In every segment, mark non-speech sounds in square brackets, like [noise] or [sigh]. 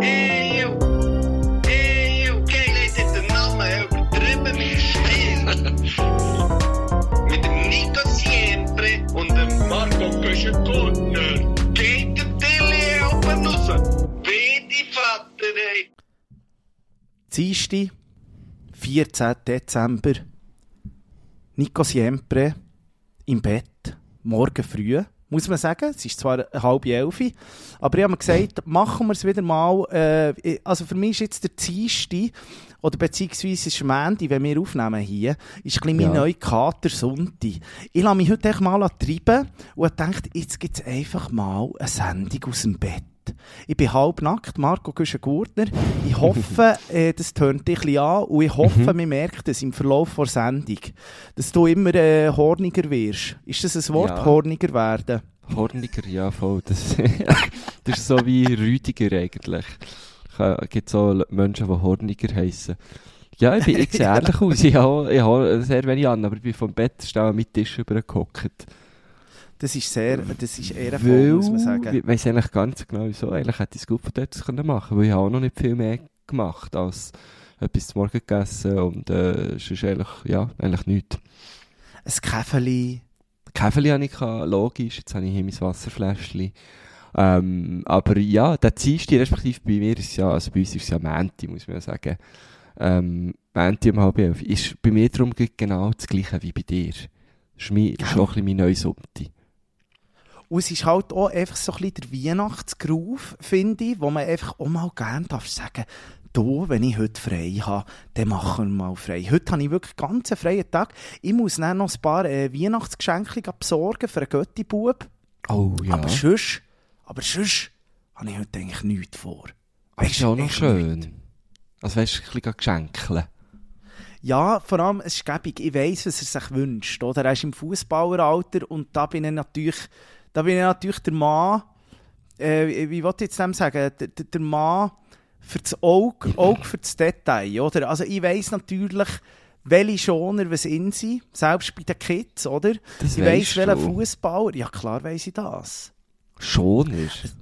Eeuw. Eeuw. Geil ist jetzt der Name übertrieben mit Stil. mit dem Nico Siempre und dem Marco Köschen-Gurtner. Geht der Tilly oben raus. Beide Vater, ey. Dienstag, 14. Dezember. Nico Siempre im Bett, morgen früh, muss man sagen. Es ist zwar halb elf, aber ich habe mir gesagt, machen wir es wieder mal. Äh, also für mich ist jetzt der Dienstag, oder beziehungsweise ist Montag, wenn wir aufnehmen hier, ist ein mein Ja. neuer Kater Sonntag. Ich lasse mich heute echt mal treiben und gedacht, jetzt gibt es einfach mal eine Sendung aus dem Bett. Ich bin halb nackt, Marco Güschen-Gurtner. Ich hoffe, [laughs] äh, das tönt dich ein bisschen an und ich hoffe, man merkt es im Verlauf der Sendung, dass du immer äh, horniger wirst. Ist das ein Wort, Ja. horniger werden? Horniger, ja, voll. Das, [laughs] das ist so wie Rüdiger eigentlich. Es gibt so Menschen, die Horniger heissen. Ja, ich, bin, ich sehe [laughs] ähnlich aus. Ich habe, ich habe sehr wenig an, aber ich bin vom Bett schnell mit Tisch übergehockt. Das ist sehr, das ist ehrenvoll, muss man sagen. ich weiss eigentlich ganz genau wieso. Eigentlich hätte ich es gut von dort können machen weil ich habe auch noch nicht viel mehr gemacht als etwas zum Morgen gegessen und äh, es ist eigentlich, ja, eigentlich nichts. Ein Käfeli. Käfeli hatte ich, logisch, jetzt habe ich hier mein Wasserfläschchen. Ähm, aber ja, der Dienstag, respektive bei mir ist ja, also bei uns ist es ja Mänti, muss man ja sagen. Ähm, Mänti um halb elf. Ist bei mir darum genau das gleiche wie bei dir. Das ist, mein, ist auch ein bisschen mein neues Sonntag. Und es ist halt auch einfach so ein bisschen der Weihnachtsgroove, finde ich, wo man einfach auch mal gerne darf sagen, du, wenn ich heute frei habe, dann machen wir mal frei. Heute habe ich wirklich ganz einen freien Tag. Ich muss dann noch ein paar äh, Weihnachtsgeschenke besorgen für einen Götti-Bub. Oh ja. Aber sonst, aber sonst habe ich heute eigentlich nichts vor. das ist auch noch schön. nichts. Also weißt du, ein bisschen geschenkeln. Ja, vor allem, es ist gäbig. Ich weiss, was er sich wünscht. Oder? Er ist im Fußballeralter und da bin ich natürlich, da bin ich natürlich der Mann, äh, wie wollte ich jetzt dem sagen, der, der, Mann für das Auge, [laughs] Auge für das Detail. Oder? Also ich weiss natürlich, welche Schoner was in sind, selbst bei den Kids, oder? Das ich weiss, welcher. Fußballer. Ja, klar weiss ich das. Schon ist.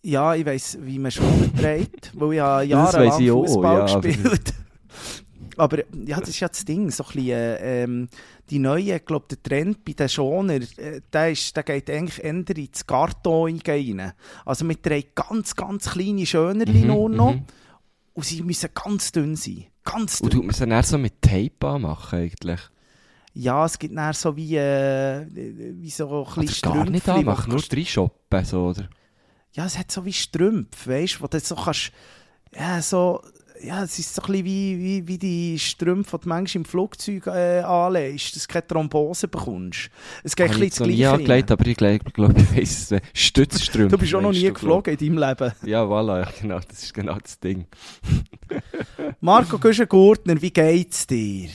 Ja, ich weiss, wie man Schoner trägt, weil ich jahrelang Fußball ja, gespielt [laughs] Aber ja, das ist ja das Ding, so ein bisschen, äh, ähm, die neue, ich glaube, der Trend bei den Schoner, äh, der, ist, der geht eigentlich eher ins Karton rein. Also mit drei ganz, ganz kleine Schönerli Mhm, nur noch. mhm. Und sie müssen ganz dünn sein. Ganz Und dünn. tut man es dann so mit Tape anmachen eigentlich? Ja, es gibt dann so wie, äh, wie so ein Oder bisschen gar nicht anmachen, nur drei shoppen, so, oder? Ja, es hat so wie Strümpfe, weißt du, wo du so kannst, ja, so, ja, es ist so ein bisschen wie, wie, wie die Strümpfe, die du manchmal im Flugzeug äh, anlegst, dass du keine Thrombose bekommst. Es geht ein Habe bisschen ich das noch nie Gleiche angelegt, rein. aber ich glaube, glaub, ich weiss es. Stützstrümpfe. Du bist auch noch nie geflogen in deinem Leben. Ja, voilà, ja, genau, das ist genau das Ding. [laughs] Marco Güschen-Gurtner, wie geht's dir?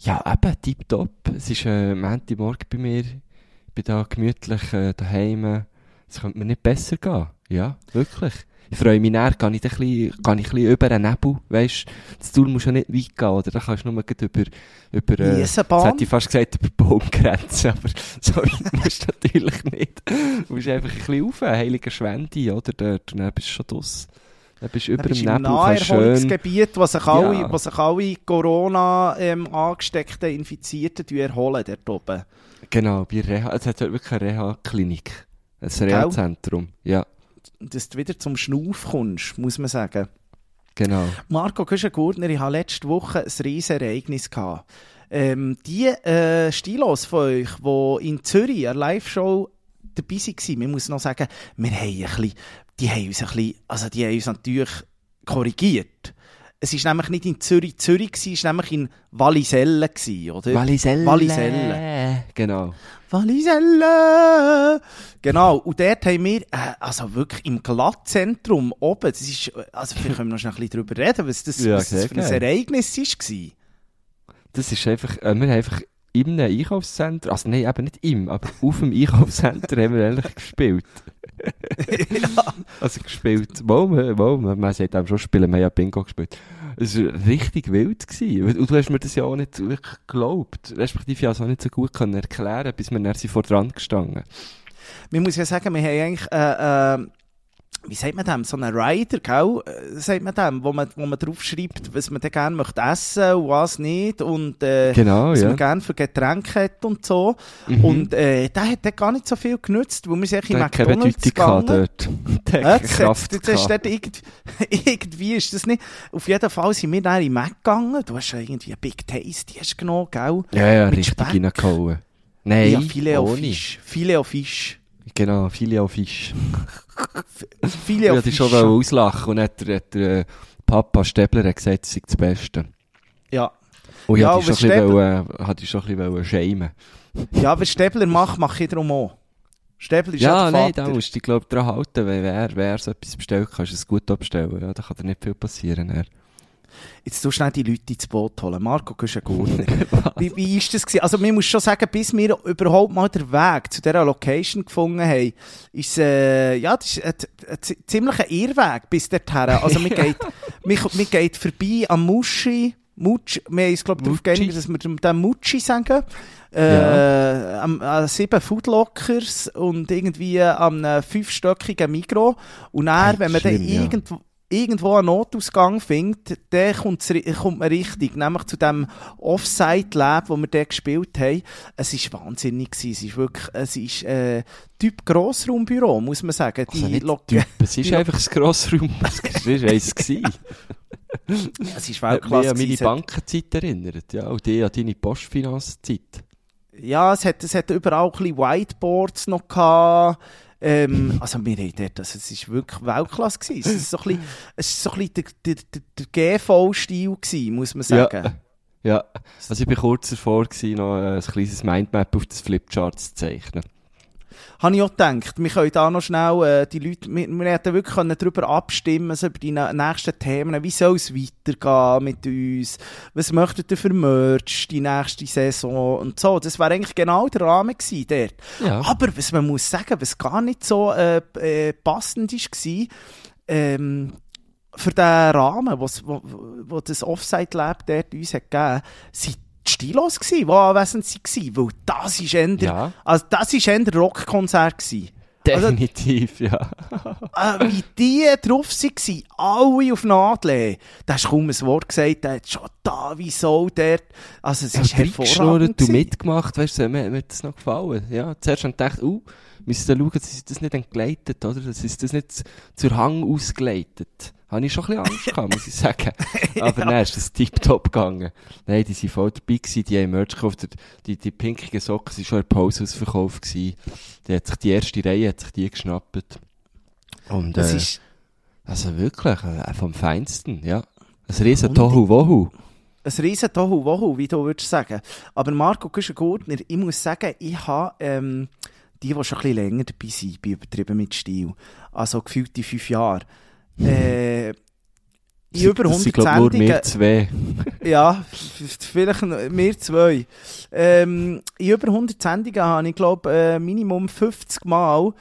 Ja, eben, tipptopp. Es ist äh, Montagmorgen bei mir. Ich bin da gemütlich äh, daheim. Es könnte mir nicht besser gehen. Ja, wirklich. Ich freue mich näher, gehe ich, ein bisschen, gehe ich ein bisschen über einen Nebel, weisst das Tour muss ja nicht weit gehen, oder? Da kannst du nur über, über, äh, jetzt hätte ich fast gesagt, über Baumgrenzen, [laughs] aber so weit [laughs] musst du natürlich nicht. Du musst einfach ein bisschen rauf, heiliger Schwende, oder? Dort, und dann bist du schon draus. Dann bist du über dem Nebel, kannst schön, Naherholungsgebiet, wo sich alle, Ja. wo sich alle Corona-angesteckten Infizierten die erholen dort oben. genau, bei Reha, es hat dort wirklich eine Reha-Klinik. Ein Reha-Zentrum, ja, Dass du wieder zum Schnauf kommst, muss man sagen. genau. Marco Güschen-Gurtner, ich hatte letzte Woche ein riesen Ereignis. Gehabt. Ähm, die äh, Stilos von euch, die in Zürich eine Live-Show dabei waren, man muss noch sagen, wir haben ein bisschen, die haben uns ein bisschen, also die haben uns natürlich korrigiert. Es war nämlich nicht in Zürich, Zürich, gewesen, es war nämlich in Wallisellen, gewesen, oder? Walliselle. Walliselle. Genau. Walliselle! Genau, und dort haben wir, äh, also wirklich im Glattzentrum oben, das ist, also vielleicht können wir noch schnell ein bisschen darüber reden, was das, Ja, was das für ein. Ereignis war. Das ist einfach, äh, wir haben einfach einem Einkaufscenter, also nein, eben nicht im, aber auf dem Einkaufscenter haben wir eigentlich gespielt. [laughs] ja. Also gespielt, mal, mal, man, man sagt einem schon spielen, wir haben ja Bingo gespielt. Es war richtig wild. Gewesen. Und du hast mir das ja auch nicht wirklich geglaubt. Respektive habe es auch nicht so gut können erklären, bis wir dann vor dran gestanden. Man muss ja sagen, wir haben eigentlich, äh, äh, wie sagt man dem, so einen Rider, gell, äh, sagt man dem, wo man, wo man draufschreibt, was man dann gerne möchte essen und was nicht und äh, Genau, was ja. man gerne für Getränke hat und so. Mhm. Und äh, der hat dann gar nicht so viel genützt, weil wir sind in hat McDonalds gegangen. dort. [laughs] Der Ja, hat das, das, Kraft das ist gehabt. dort irgendwie, [laughs] irgendwie ist das nicht. Auf jeden Fall sind wir dann in Mac gegangen. Du hast ja irgendwie ein Big Tasty hast genommen, gell? Ja, ja, mit richtig Speck. reingehauen. Nein, ja, Filet ohne. Filet Fisch. Genau, Filet au Fisch. Filet Ich wollte schon auslachen und hat, der- hat der äh, Papa Stäbler hat gesagt, es sei das Beste. Ja. Und ich Ja, aber schon Stäbler- ich schon ein bisschen wollen schämen. ja, was Stäbler macht, mache ich darum auch. Stäbler ist ja, Ja, der nein, Vater. da musst du dich, glaub dran halten, weil wer, wer so etwas bestellt, kannst du es gut abstellen. Ja, da kann dir nicht viel passieren. Ja. Jetzt du schnell die Leute ins Boot holen. Marco, du bist ein Gurtner. [laughs] wie, wie ist das gewesen? Also, man muss schon sagen, bis wir überhaupt mal den Weg zu dieser Location gefunden haben, ist, äh, ja, das ist ein, ein zi- ziemlicher Irrweg bis dorthin. Also, man [laughs] geht, man, man geht vorbei am Muschi, Mutsch, wir haben uns, glaube ich, darauf geeinigt, dass wir dem dem Mutschi sagen. Äh, am, an sieben Foodlockers und irgendwie einem fünfstöckigen Migro. Und dann, Hey, wenn man dann schlimm, ja. Irgendwo, einen Notausgang findet, dann kommt's ri- kommt man richtig, nämlich zu dem Offside-Lab, wo wir dort gespielt haben. Es ist wahnsinnig gewesen. Es ist wirklich, es ist, äh, Typ Grossraumbüro, muss man sagen. Also Die nicht Lo- Typ, es [laughs] ist einfach ein Grossraum. [laughs] Es war eins. gewesen. Es ist Hat mich Weltklasse. an meine Bankenzeit erinnert. Ja, und die an deine Postfinanzzeit. Ja, es hat, es hat überall ein bisschen Whiteboards noch gehabt. Ähm, also wir haben dort, also es ist wirklich Weltklasse gewesen. Es ist so ein bisschen, es ist so ein bisschen der, der, der, GV-Stil gewesen, muss man sagen. Ja. Ja, also ich war kurz davor, gewesen, noch ein kleines Mindmap auf das Flipchart zu zeichnen. Habe ich auch gedacht, wir können da noch schnell äh, die Leute, wir, wir hätten wirklich können darüber abstimmen, so über die nächsten Themen, wie soll es weitergehen mit uns, was möchtet ihr für Merch die nächste Saison und so. Das wäre eigentlich genau der Rahmen gewesen dort. Ja. Aber was man muss sagen, was gar nicht so äh, äh, passend war, ähm, für den Rahmen, wo's- wo, wo das Offside-Lab dort uns hat gegeben, sind die Stilos gsi, die anwesend waren, weil das ist eher, Ja. also das ist eher ein Rockkonzert gsi. Also, Definitiv, ja. [laughs] äh, wie die drauf waren, alle auf Nadel. Da hast du kaum ein Wort gesagt, der hat schon da, wieso dort. Also es ist hervorragend. Gewesen. mitgemacht, weißt du, mir, mir hat das noch gefallen. Ja, zuerst habe ich gedacht, uh, müssen wir schauen, dass ist das nicht entgleitet, oder? Das ist das nicht zur Hang ausgeleitet. Habe ich schon ein bisschen Angst [laughs] gehabt, muss ich sagen. Aber dann ist das tiptop gegangen. Nein, die waren voll dabei gewesen, die haben Merch gekauft, die, die pinkigen Socken waren schon in der Pause ausverkauft gewesen. Die hat sich, die erste Reihe hat sich die geschnappt. Und, Das äh, ist, also wirklich, äh, vom Feinsten, ja. Ein riesen Und- Tohu Wohu. ein riesen Tohu Wohu, wie du würdest sagen. Aber Marco Güschen-Gurtner, ich muss sagen, ich habe, ähm, die, die schon ein bisschen länger dabei sind, bin übertrieben mit Stil. Also gefühlte fünf Jahre. Äh, in über Das 100 sind, glaub, nur Sendungen. wir zwei. [laughs] Ja, vielleicht wir zwei. Ähm, in über 100 Sendungen habe ich, glaube äh, Minimum 50 Mal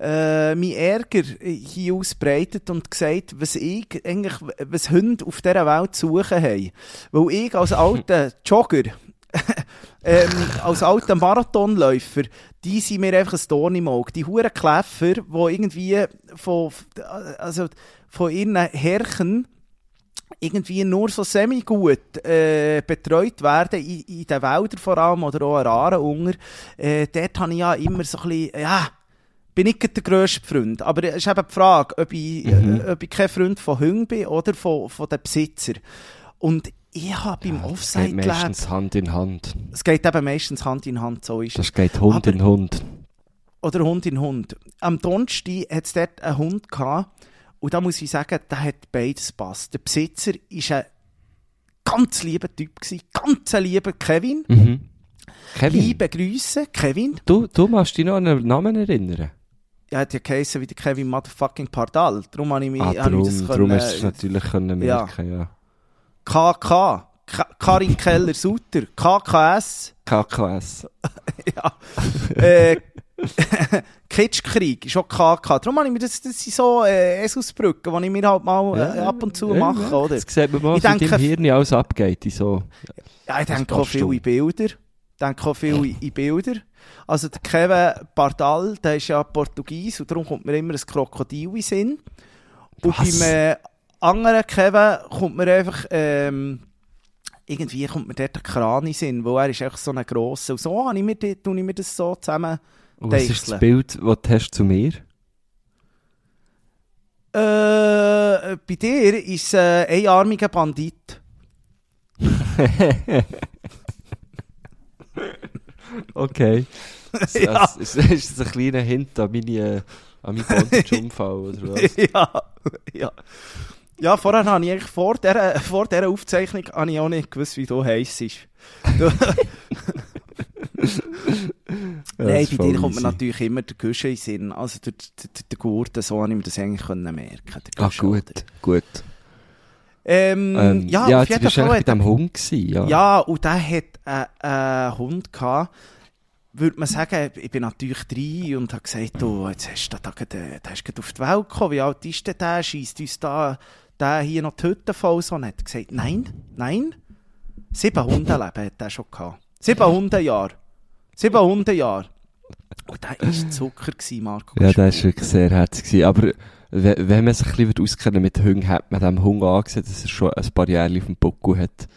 äh, meinen Ärger hier ausbreitet und gesagt, was ich eigentlich, was Hunde auf dieser Welt zu suchen haben. Weil ich als [laughs] alter Jogger, [laughs] ähm, als alter Marathonläufer, die sind mir einfach ein Dorn im Auge. Die huren Kläffer, die irgendwie von, also von ihren Herren irgendwie nur so semi-gut äh, betreut werden, in, in den Wäldern vor allem oder auch an Aaren unter. Äh, dort habe ich ja immer so ein bisschen, ja, bin ich der grösste Freund. Aber es ist eben die Frage, ob ich, Mhm. äh, ob ich kein Freund von Hunden bin oder von, von den Besitzer. Und ich habe beim Ja, das geht Offside-Lab, meistens Hand in Hand. es geht eben meistens Hand in Hand, so ist es. Das geht Hund Aber- in Hund. Oder Hund in Hund. Am Donnerstag hat es dort einen Hund gehabt. Und da muss ich sagen, der hat beides passt. Der Besitzer war ein ganz lieber Typ. Gewesen, ganz lieber Kevin. Mhm. Kevin, Liebe Grüße, Kevin. du, du machst dich noch an einen Namen erinnern? Er hat ja geheißen wie der Kevin Motherfucking Pardal. Darum habe ich mich Ah, darum, das darum können, hast du es natürlich können ja. merken, ja. KK. Ka- Karin Keller-Sutter. KKS. KKS. [laughs] ja. äh, [laughs] Kitschkrieg ist auch KK. Darum habe ich mir das, das sind so äh, Esusbrücken, die ich mir halt mal äh, ab und zu Ja, mache, ja. oder? Das sieht man mal, Ich in denke- deinem Hirn alles abgeht. in So. Ja, ich denke auch viele schon. Bilder. denke auch viel in, in Bilder. Also der Kevin Pardal, der ist ja Portugies und darum kommt mir immer ein Krokodil in Sinn. Und Was? beim äh, anderen Kevin kommt mir einfach, ähm, irgendwie kommt mir dort ein Kran in Sinn, weil er ist einfach so ein grosser. Und so habe ich mir, tue ich mir das so zusammen Was ist das. Bild, das du hast zu mir? Äh, bei dir ist es äh, ein einarmiger Bandit. [laughs] Okay. Das, [laughs] Ja. ist, ist das ein kleiner Hint an meine, äh, an meinen Bondage-Unfall oder [laughs] was? ja, ja. Ja, vorher habe ich eigentlich vor dieser, vor dieser Aufzeichnung habe ich auch nicht gewusst, wie du heisst. [laughs] Ja, Nein, bei dir kommt mir natürlich immer der Guschen in den Sinn. Also der, der, der, der Gurte, so habe ich mir das eigentlich können merken der Ah, gut, oder? gut. Ähm, Ähm, ja, ja, auf jeden Fall bei diesem Hund gewesen, ja. Ja, und der hat äh, einen Hund gehabt. Würde man sagen, ich bin natürlich drei und habe gesagt, du, jetzt hast du da gerade, äh, da hast du gerade auf die Welt gekommen, wie alt ist denn der? Schießt uns da, der hier noch die Hütte voll? So, und hat gesagt, nein, nein. Sieben Hundeleben hat er schon gehabt. Sieben Hundejahre. Sieben Hundejahre. Und der war Zucker, gewesen, Marco. Ja, das war wirklich sehr herzig. gewesen. Aber we- wenn man sich ein bisschen auskennen mit Hunden, hat man dem Hund angesehen, dass er schon ein paar Jahre auf dem Buckel hat.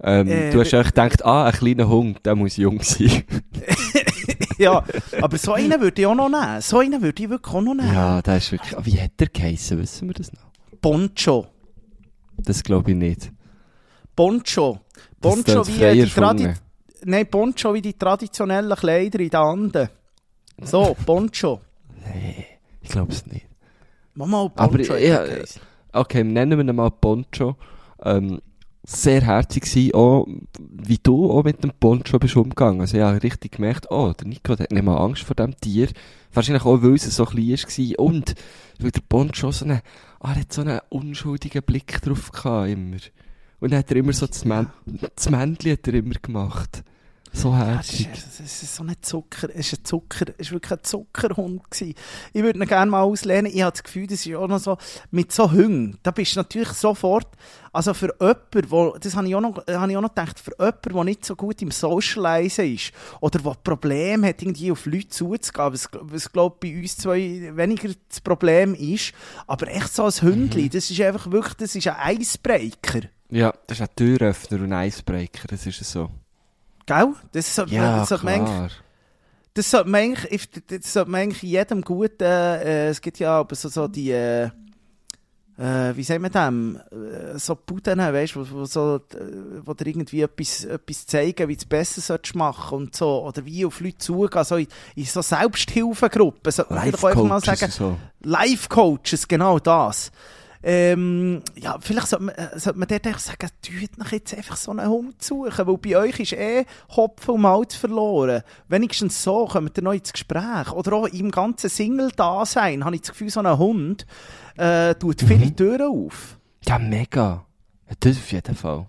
Ähm, Äh, du hast eigentlich gedacht, ah, ein kleiner Hund, der muss jung sein. [laughs] ja, aber so einen würde ich auch noch nehmen. So einen würde ich wirklich auch noch nehmen. ja, das ist wirklich... Wie hat der geheissen? Wissen wir das noch? Poncho. Das glaube ich nicht. Poncho. Poncho wie die. Tradi Nein, Poncho wie die traditionellen Kleider in den Anden. So, [laughs] Poncho. Nee, ich glaube es nicht. Mama, Poncho. Aber, ja. Okay, nennen wir ihn mal Poncho. Ähm, sehr herzig gewesen, auch wie du auch mit dem Poncho bist umgegangen. Also ich habe richtig gemerkt, oh, der Nico der hat nicht mal Angst vor dem Tier. Wahrscheinlich auch, weil es so klein war. Und weil der Poncho so einen, ah, er hat so einen unschuldigen Blick drauf gehabt, immer. Und dann hat er immer so das, Män das Männchen hat er immer gemacht. So Ja, das, ist, herzig. das ist so ein Zucker, es ist ein Zucker, ist wirklich ein Zuckerhund gewesen. Ich würde ihn gerne mal auslehnen. Ich habe das Gefühl, das ist auch noch so, mit so Hunden, da bist du natürlich sofort, also für jemanden, wo, das habe ich auch noch, habe ich auch noch gedacht, für jemanden, der nicht so gut im Socializen ist, oder der Probleme hat, irgendwie auf Leute zuzugehen, was, was glaube bei uns zwei weniger das Problem ist, aber echt so ein Hündli, das ist einfach wirklich, das ist ein Icebreaker. Ja, das ist ein Türöffner und ein Icebreaker, das ist so. Gell? Das sollte Ja, das sollte man eigentlich klar. Das sollte man eigentlich, das sollte man eigentlich jedem guten, äh, es gibt ja aber so, so die, äh, äh, wie sagt man dem, äh, so Buden, weißt du, wo, wo, so, äh, wo dir irgendwie etwas, etwas zeigen, wie du es besser solltest machen und so, oder wie auf Leute zugehen, so in, in so Selbsthilfegruppen, mal Life-Coaches sagen, so. Life-Coaches, genau das. Ähm, ja, vielleicht sollte man, äh, sollte man dort einfach sagen, tut euch jetzt einfach so einen Hund suchen, weil bei euch ist eh Hopfen und Malz verloren. Wenigstens so kommt ihr noch ins Gespräch. Oder auch im ganzen Single-Dasein habe ich das Gefühl, so ein Hund äh, tut viele Türen auf. Ja, mega. Das auf jeden Fall.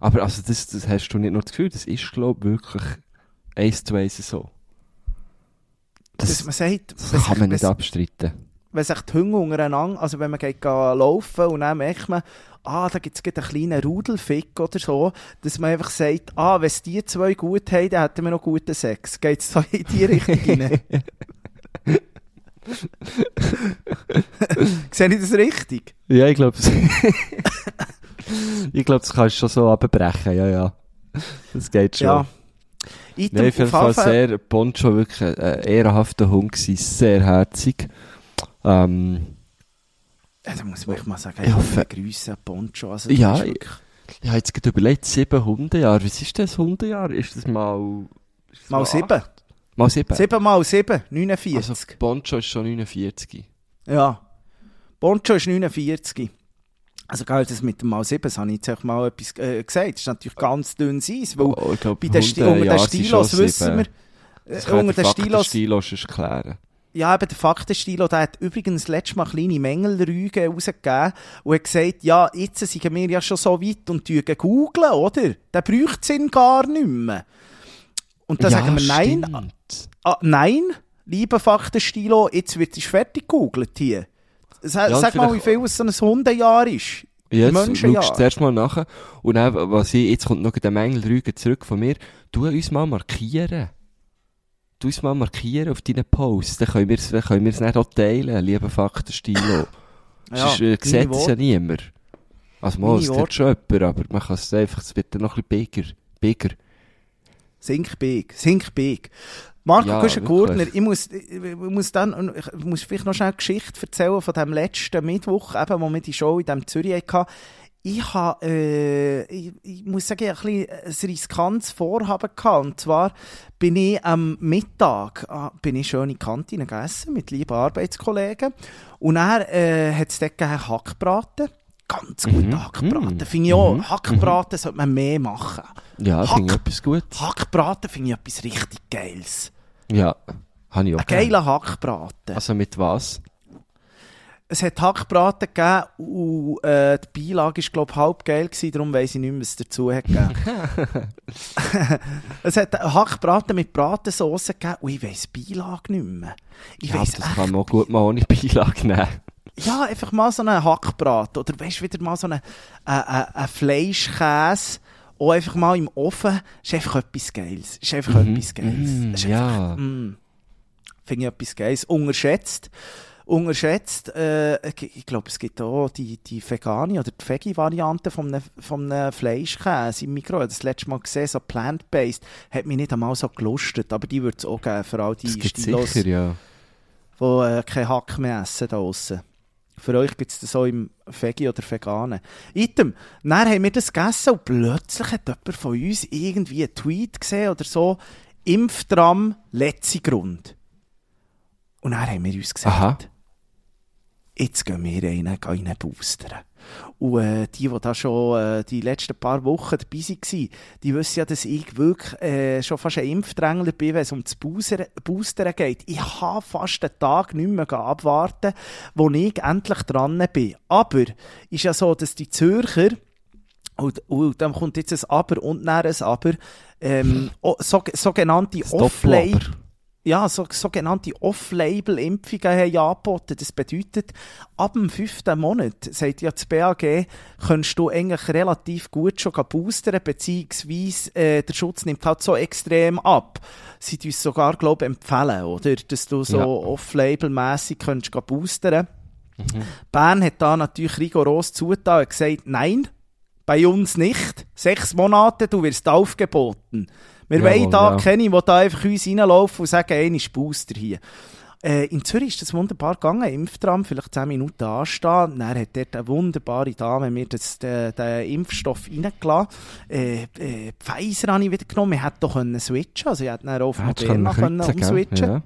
Aber also das, das hast du nicht nur das Gefühl, das ist, glaube ich, wirklich eins zu eins so. Dass Das, man sagt, das kann man nicht abstreiten. Wenn sich die Hunde untereinander, also wenn man geht laufen und dann merkt man, ah, da gibt es einen kleinen Rudelfick oder so, dass man einfach sagt, ah, wenn es die zwei gut haben, dann hätten wir noch guten Sex. Geht es so in die Richtung rein? [laughs] Sehe ich das richtig? Ja, ich glaube, [laughs] ich glaube, das kannst du schon so abbrechen, ja, ja. Das geht schon. Ja. Item, Nein, auf jeden Fall sehr, Poncho wirklich ein ehrenhafter Hund gewesen, sehr herzig. Ähm, Ja, da muss man echt mal sagen, Ich ja, hoffe- Grüße, Poncho. Also, Ja, das ich- ich habe jetzt gerade überlegt, sieben Hundejahre. Was ist das Hundejahr? Ist das mal... Ist das mal acht? sieben. Mal sieben? Sieben mal sieben, 49. Also Poncho ist schon 49. Ja. Poncho ist 49. Also, geil, das mit dem Mal 7, das habe ich jetzt auch mal etwas äh, gesagt. Das ist natürlich ganz dünnes Eis, weil Oh, ich glaube, bei den, Sti unter den Stilos wissen wir, Das äh, kann unter den Stilos, Stilos ist klären. Ja, eben der Faktenstilo, der hat übrigens letztes Mal kleine Mängelrüge rausgegeben und hat gesagt, ja, jetzt sind wir ja schon so weit und googeln, oder? Der braucht ihn gar nicht mehr. Und da sagen wir, nein, stimmt. ah, nein, lieber Faktenstilo, jetzt wird es fertig gegoogelt hier. Sa Ja, sag mal, wie viel es so ein Hundejahr ist. Jetzt schaust ja. du zuerst mal nach. Und dann, was ich, jetzt kommt noch der Mängel Rüge zurück von mir. Tu uns mal markieren. Tu uns mal markieren auf deinen Posts. Dann können wir es, können wir es nicht auch teilen, lieber Faktenstilo. Sonst äh, sieht es ja niemand. Also mal, es tut schon jemand, aber man kann es einfach, es wird dann noch ein bisschen bigger. bigger. Think big, think big. Marco Ja, wirklich. ich muss, ich muss dann, ich muss vielleicht noch schnell eine Geschichte erzählen von dem letzten Mittwoch, eben, wo wir die Show in dem Zürich hatten. Ich habe, äh, ich, ich muss sagen, ein, bisschen ein riskantes Vorhaben gehabt. Und zwar bin ich am Mittag, ah, bin ich schön in die Kantine gegessen mit lieben Arbeitskollegen. Und er, äh, hat es dort Hackbraten. Ganz gut Mhm. Hackbraten. Mhm. Finde ich auch. Mhm. Hackbraten sollte man mehr machen. Ja, Hack- finde ich etwas gut. Hackbraten finde ich etwas richtig Geiles. Ja, habe ich auch Ein geiler Hackbraten. Also mit was? Es hat Hackbraten gegeben und äh, die Beilage war, glaube ich, halb geil gewesen, darum weiss ich nicht mehr, was es dazu hat gegeben. [laughs] es hat Hackbraten mit Bratensauce gegeben und ich weiss die Beilage nicht mehr. Ich Ja, weiss das echt, kann man auch gut mal ohne Beilage nehmen. ja, einfach mal so einen Hackbraten oder weißt du, wieder mal so einen äh, äh, Fleischkäse auch einfach mal im Ofen. ist einfach etwas Geiles. ist einfach Mhm. etwas Geiles. Mhm, ist ja. einfach, mm, Finde ich etwas Geiles. Unterschätzt. Unterschätzt, äh, ich glaube, es gibt auch die, die vegane oder die Veggie-Variante von einem, von einem Fleischkäse im Mikro. Ich habe das letzte Mal gesehen, so plant-based. Hat mich nicht einmal so gelustet, aber die würde es auch geben, für all die Stilos, sicher, ja. die äh, keinen Hack mehr essen da draussen. Für euch gibt es das so im Veggie oder Veganen. Item, dann haben wir das gegessen und plötzlich hat jemand von uns irgendwie einen Tweet gesehen oder so, Impftram, letzte Grund. Und dann haben wir uns gesagt, Aha. Jetzt gehen wir rein, gehen rein boostern. Und äh, die, die da schon äh, die letzten paar Wochen dabei waren, die wissen ja, dass ich wirklich äh, schon fast ein Impfdrängler bin, wenn es um das Boostern, Boostern geht. Ich habe fast einen Tag nicht mehr abwarten, wo ich endlich dran bin. Aber ist ja so, dass die Zürcher und, und dann kommt jetzt ein Aber und dann ein Aber. Ähm, so, sogenannte. Doppel-Aber. Ja, so, sogenannte Off-Label-Impfungen haben angeboten. Das bedeutet, ab dem fünften Monat, sagt ja das BAG, kannst du eigentlich relativ gut schon boostern, beziehungsweise äh, der Schutz nimmt halt so extrem ab. Sie tun es sogar, glaube ich, empfehlen, oder? Dass du so Ja. off-label-mässig boostern. Bern hat da natürlich rigoros zugetan und gesagt, nein, bei uns nicht. Sechs Monate, du wirst aufgeboten. Wir Jawohl, wollen da ja. keine, die da einfach uns reinlaufen und sagen, ein ist Booster hier. Äh, in Zürich ist das wunderbar gegangen, Impftram, vielleicht 10 Minuten anstehen. Dann hat dort eine wunderbare Dame mir das, den, den Impfstoff reingelassen. Äh, äh, Pfizer habe ich wieder genommen. Wir hätten doch können switchen also ich hätte dann auf Ja, Moderna man können umswitchen. Ja.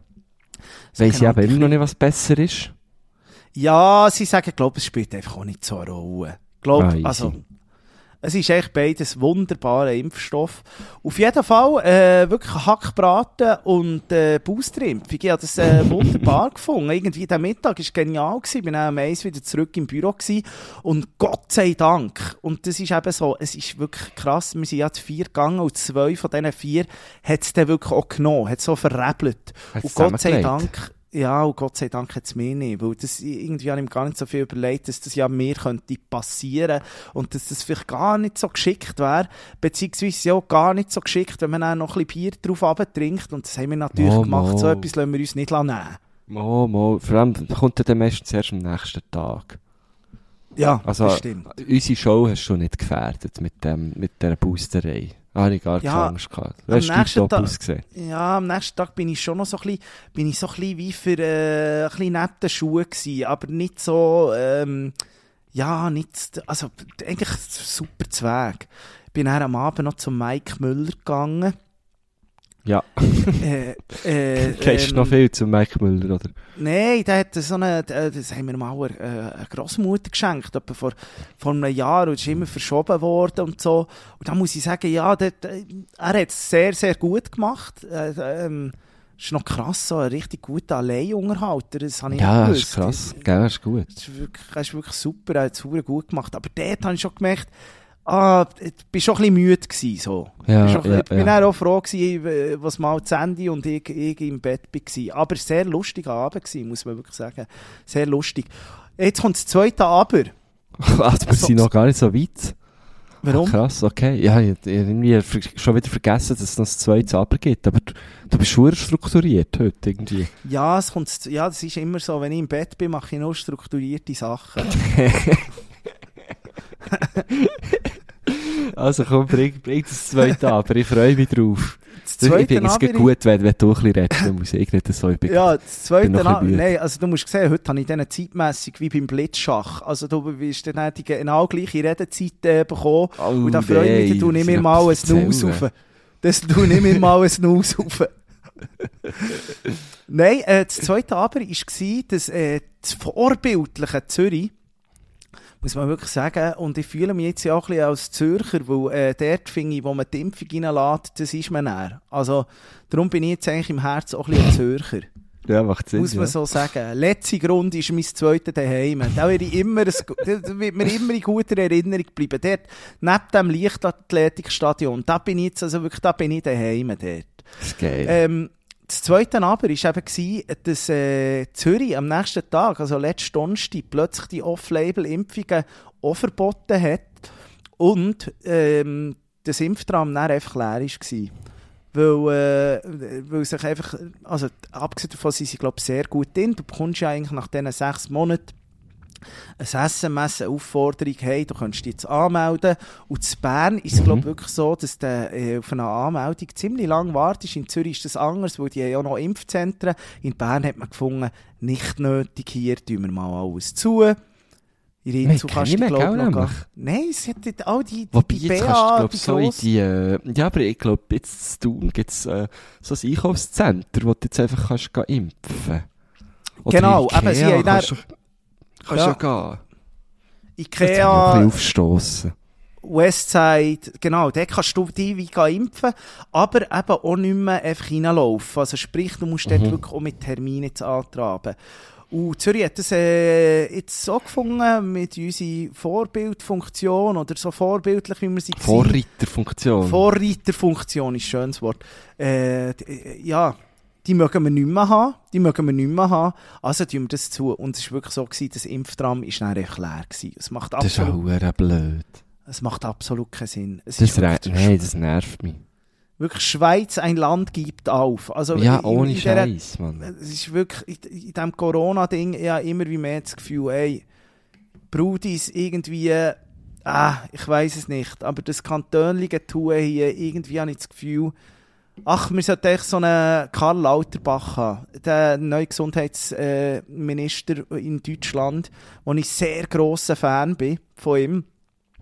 Weiss ich aber immer noch nicht, was besser ist. Ja, sie sagen, ich glaube, es spielt einfach auch nicht so eine Rolle. Glaub, Ah, also, es ist echt beides wunderbarer Impfstoff. Auf jeden Fall äh, wirklich Hackbraten und äh, Boosterimpfung. Ich habe das äh, wunderbar [laughs] gefunden. Irgendwie der Mittag war genial. Gewesen. Ich bin am Eis wieder zurück im Büro gewesen. und Gott sei Dank, und das ist eben so, es ist wirklich krass, wir sind ja zu vier gegangen und zwei von diesen vier hat es dann wirklich auch genommen, hat so verrebelt. Und Gott sei? Dank, ja, und Gott sei Dank hat es mir nicht, weil das, irgendwie habe ich mir gar nicht so viel überlegt, dass das ja mir könnte passieren und dass das vielleicht gar nicht so geschickt wäre, beziehungsweise ja gar nicht so geschickt, wenn man dann noch ein bisschen Bier drauf abtrinkt und das haben wir natürlich Mo, gemacht, so mo. etwas lassen wir uns nicht nehmen. Mo, mo. Vor allem kommt dann meistens erst am nächsten Tag. Ja, Also, das stimmt. unsere Show hast du nicht gefährdet mit, dem, mit dieser Boosterei. Da habe ich gar keine Ja, Angst gehabt. am Du hast nächsten Tag- ausgesehen. Ja, am nächsten Tag bin ich schon noch so ein bisschen, bin ich so ein bisschen wie für äh, ein bisschen neben den Schuhen gewesen, aber nicht so, ähm, ja, nicht, also eigentlich super Zweig. Bin dann am Abend noch zu Mike Müller gegangen. Ja. äh, äh, [laughs] Kennst du ähm, noch viel zu Mike Müller, oder? Nein, der hat so eine, äh, das haben wir mal eine, eine Großmutter geschenkt, etwa vor, vor einem Jahr, und ist immer verschoben worden und so. Und da muss ich sagen, ja, äh, er hat es sehr, sehr gut gemacht. Äh, ähm, ist noch krass, so ein richtig guter Alleinunterhalter, das habe ich Ja, ist krass. Gell, ist gut. Das ist wirklich, das ist wirklich super, er hat es gut gemacht. Aber dort habe ich schon gemerkt, ah, ich bin schon ein bisschen müde gewesen, so. Ja, ich bin, schon, ja, ich bin ja. auch froh gewesen, äh, was mal zu Ende und ich, ich im Bett war. Aber sehr lustiger Abend gewesen, muss man wirklich sagen. Sehr lustig. Jetzt kommt das zweite Aber. [laughs] Also, wir sind noch gar nicht so weit. Warum? Krass, okay. Ja, ich hab irgendwie schon wieder vergessen, dass es noch das zweite Aber gibt. Aber du, du bist schon strukturiert heute irgendwie. Ja, es kommt, ja, das ist immer so, wenn ich im Bett bin, mache ich nur strukturierte Sachen. [laughs] [laughs] Also komm, bring, bring das zweite Aber. Ich freue mich drauf. Das Ich zweite finde es gut, wenn, wenn du ein bisschen redest, muss ich nicht so über Ja, das zweite. Nein, also du musst sehen, heute habe ich dann zeitmässig wie beim Blitzschach. Also du wirst dann die genau gleiche Redezeit äh, bekommen. Oh, Und da freue ich mich, tue ich mir mal ein Snooze rauf. Das tue ich mir mal ein Snooze rauf. Nein, äh, das zweite Aber war, dass äh, das vorbildliche Zürich, muss man wirklich sagen, und ich fühle mich jetzt ja auch ein bisschen als Zürcher, weil äh, dort finde ich, wo man die Impfung reinlässt, das ist man näher. Also darum bin ich jetzt eigentlich im Herzen auch ein bisschen Zürcher. Ja, macht Sinn. Muss man ja. so sagen. Letzte Grund ist mein zweiter daheim. Da werde ich immer, ein, da wird mir immer in guter Erinnerung bleiben. Dort, neben dem Leichtathletikstadion, da bin ich jetzt, also wirklich, da bin ich daheim dort. Das ist geil. Ähm, das Zweite aber war eben, dass äh, Zürich am nächsten Tag, also letzten Donnerstag, plötzlich die Off-Label-Impfungen auch verboten hat und ähm, das Impftram dann einfach leer war. Weil, äh, weil sich einfach, also abgesehen davon sind sie, glaube sehr gut drin. Du bekommst ja eigentlich nach diesen sechs Monaten ein SMS, eine Aufforderung, hey, du könntest dich jetzt anmelden. Und in Bern ist es, glaube ich, wirklich so, dass du äh, auf eine Anmeldung ziemlich lange wartest. In Zürich ist das anders, weil die haben ja noch Impfzentren. In Bern hat man gefunden, nicht nötig, hier tun wir mal alles zu. In kenn kannst du, nicht, glaube ich, noch. Nein, es hat dort all die, die, Wobei, die jetzt BA, kannst du, glaub, die so die, äh, ja, aber ich glaube, jetzt zu tun gibt es äh, so ein Einkaufscenter, wo du jetzt einfach kannst impfen Oder Genau, eben, sie haben kannst du kannst Ja. ja gehen. Ikea, ein aufstossen. Westside, genau, dort kannst du dich wie impfen, aber eben auch nicht mehr einfach reinlaufen. Also sprich, du musst dort wirklich auch mit Terminen antraben. Und Zürich hat das äh, jetzt so gefunden, mit unserer Vorbildfunktion oder so vorbildlich, wie wir sie Vorreiterfunktion. Vorreiterfunktion ist ein schönes Wort. Äh, äh, ja, die mögen wir nicht mehr haben. Die mögen wir nicht mehr haben. Also tun wir das zu. Und es war wirklich so, gewesen, das Impftram ist dann echt leer. Gewesen. Es macht das ist auch absolut, blöd. es macht absolut keinen Sinn. Es Das wirklich, Nein, das nervt mich. wirklich Schweiz, ein Land gibt auf. Also Ja, in- ohne in Scheiß, Mann. Es ist wirklich, in, in diesem Corona-Ding, habe immer wie mehr das Gefühl, ey, Brudis irgendwie, ah, ich weiß es nicht, aber das Kantönlige tun hier, irgendwie habe ich das Gefühl, ach, wir sollten echt so einen Karl Lauterbach haben, der neue Gesundheitsminister in Deutschland, wo ich sehr grosser Fan bin von ihm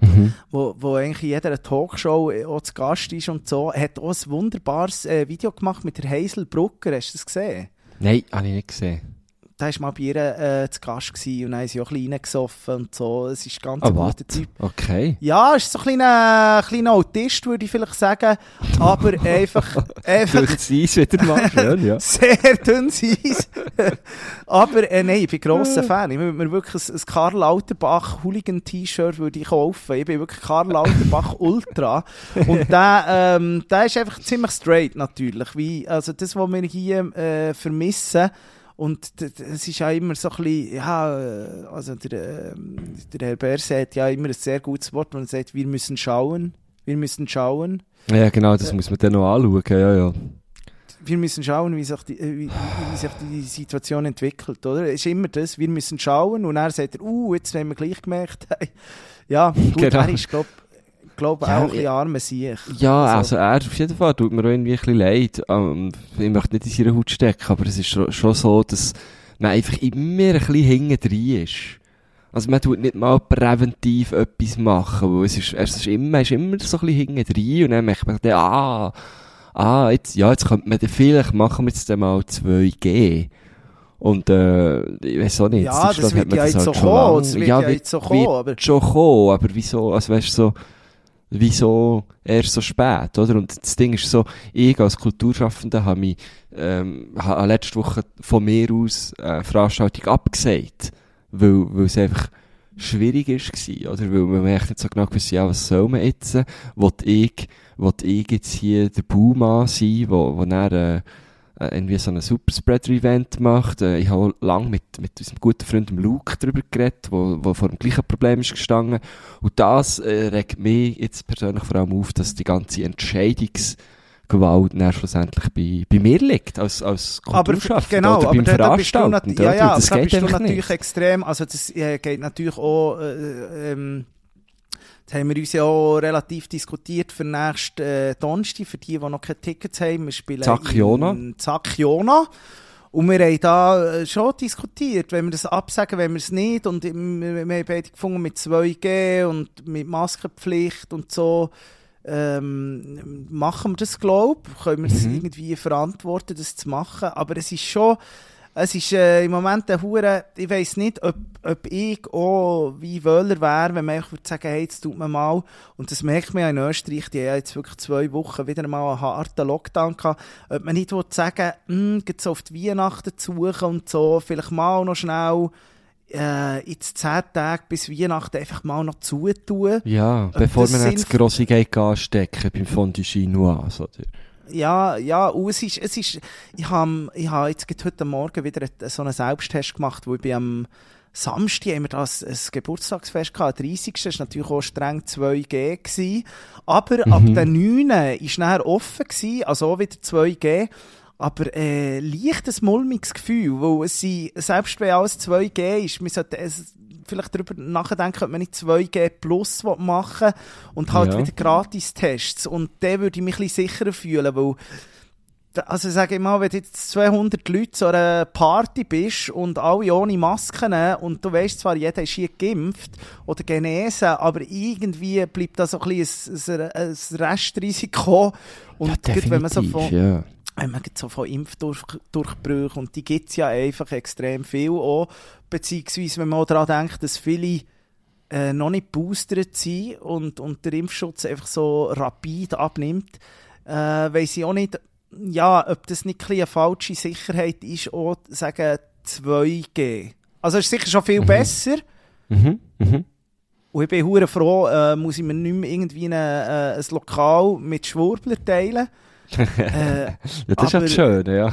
Mhm. wo, wo eigentlich in jeder Talkshow auch zu Gast ist und so, Er hat auch ein wunderbares äh, Video gemacht mit der Hazel Brucker, hast du das gesehen? Nein, habe ich nicht gesehen. Da war mal bei ihr äh, zu Gast gewesen und dann haben sie auch ein bisschen reingesoffen und so. Es ist ganz Ah, ein guter Typ. Okay. Ja, ist so ein kleiner, kleiner Autist, würde ich vielleicht sagen, aber [laughs] einfach, einfach Durch das Eis wieder mal. [laughs] Schön, ja. sehr dünnes Eis. [laughs] aber äh, nein, ich bin grosser Fan. Ich würde mir wirklich ein, ein Karl Lauterbach Hooligan-T-Shirt würde ich kaufen. Ich bin wirklich Karl Lauterbach Ultra. Und der, ähm, der ist einfach ziemlich straight natürlich. Wie, also das, was wir hier äh, vermissen, und es ist ja immer so ein bisschen, ja, äh, also der, ähm, der Herr Berse hat ja immer ein sehr gutes Wort, wenn er sagt, wir müssen schauen, wir müssen schauen Ja, genau, das muss man dann noch anschauen. Ja, ja. wir müssen schauen, wie sich die, äh, wie, wie sich die Situation entwickelt, oder? Es ist immer das, wir müssen schauen und dann sagt er, uh, jetzt haben wir gleich gemerkt, [laughs] ja, gut, Genau. er ist, glaube glaub, Ja, auch ein bisschen armer Sieg. Ja, Also- also er auf jeden Fall tut mir auch irgendwie ein bisschen leid. Ähm, ich möchte nicht in seine Haut stecken, aber es ist schon, so, dass man einfach immer ein bisschen hinten drin ist. Also man tut nicht mal präventiv etwas machen, weil es ist, es ist immer, man ist immer so ein bisschen hinten drin und dann merkt man dann, ah, ah, jetzt, ja, jetzt könnte man dann, vielleicht machen wir jetzt dann mal 2G. Und, äh, ich weiß auch nicht. Ja, das wird ja jetzt halt so schon kommen, das wird ja, ja jetzt so kommen, aber- schon kommen, aber wieso, also weißt du, so, wieso erst so spät, oder? Und das Ding ist so, ich als Kulturschaffender habe mich, ähm, habe letzte Woche von mir aus eine Veranstaltung abgesagt, weil, weil es einfach schwierig ist gewesen, oder? Weil man echt nicht so genau gewusst, ja, was soll man jetzt? Will ich, will ich jetzt hier der Baumann sein, wo, wo dann, äh, äh, irgendwie so ein Superspreader-Event gemacht. Äh, ich habe lange mit, mit unserem guten Freund Luke darüber geredet, wo, wo vor dem gleichen Problem ist gestanden. Und das äh, regt mich jetzt persönlich vor allem auf, dass die ganze Entscheidungsgewalt dann schlussendlich bei, bei mir liegt, als, als Aber Kulturschaffender genau, oder aber beim da, da Veranstalten. nat- ja, ja, das aber da bist du natürlich nicht. extrem, also das äh, geht natürlich auch, äh, ähm, das haben wir uns ja auch relativ diskutiert für nächsten äh, Donnerstag, für die, die noch keine Tickets haben. Wir spielen Zack Jona. Und wir haben da äh, schon diskutiert, wenn wir das absagen, wenn wir es nicht. Und wir, wir haben beide gefunden mit 2G und mit Maskenpflicht und so. Ähm, machen wir das, glaube ich? Können wir es Mhm. irgendwie verantworten, das zu machen? Aber es ist schon, es ist äh, im Moment ein Hure, ich weiß nicht, ob, ob ich auch wie Wöhler wäre, wenn man einfach würde sagen, hey, jetzt tut man mal, und das merkt man ja in Österreich, die haben ja jetzt wirklich zwei Wochen wieder mal einen harten Lockdown gehabt, ob man nicht will sagen, hm, geht so auf die Weihnachten zu suchen und so, vielleicht mal noch schnell, äh, jetzt zehn Tage bis Weihnachten einfach mal noch zutun. Ja, bevor man jetzt das grosse Geld anstecken beim Fondue Chinois, oder? Ja, ja, und es ist, es ist, ich habe ich hab jetzt heute Morgen wieder so einen Selbsttest gemacht, wo ich bin am Samstag haben wir das ein Geburtstagsfest gehabt, der 30. Das war natürlich auch streng 2G gewesen. Aber ab den 9. war nachher offen gewesen, also auch wieder 2G. Aber äh, leicht ein mulmiges Gefühl, weil es sind, selbst wenn alles 2G ist, wir sollten es vielleicht darüber nachdenken, ob man nicht 2G Plus machen will und halt Ja. wieder Gratis-Tests. Und dann würde ich mich ein bisschen sicherer fühlen, weil also sage ich mal, wenn du jetzt 200 Leute zu einer Party bist und alle ohne Masken und du weißt zwar, jeder ist hier geimpft oder genesen, aber irgendwie bleibt da so ein bisschen ein, ein, Restrisiko. Und ja, gerade wenn man so von, ja. Wenn man gerade so von Impfdurchbrüchen, und die gibt es ja einfach extrem viel auch, beziehungsweise wenn man auch daran denkt, dass viele äh, noch nicht boostert sind und, und der Impfschutz einfach so rapid abnimmt, äh, weiss ich auch nicht, ja, ob das nicht ein eine falsche Sicherheit ist, auch zu sagen 2G. Also es ist sicher schon viel besser. Mhm, mhm. Und ich bin froh, äh, muss ich mir nicht mehr irgendwie eine, äh, ein Lokal mit Schwurbler teilen. Äh, [laughs] Ja, das ist ja Aber- das Schöne, ja.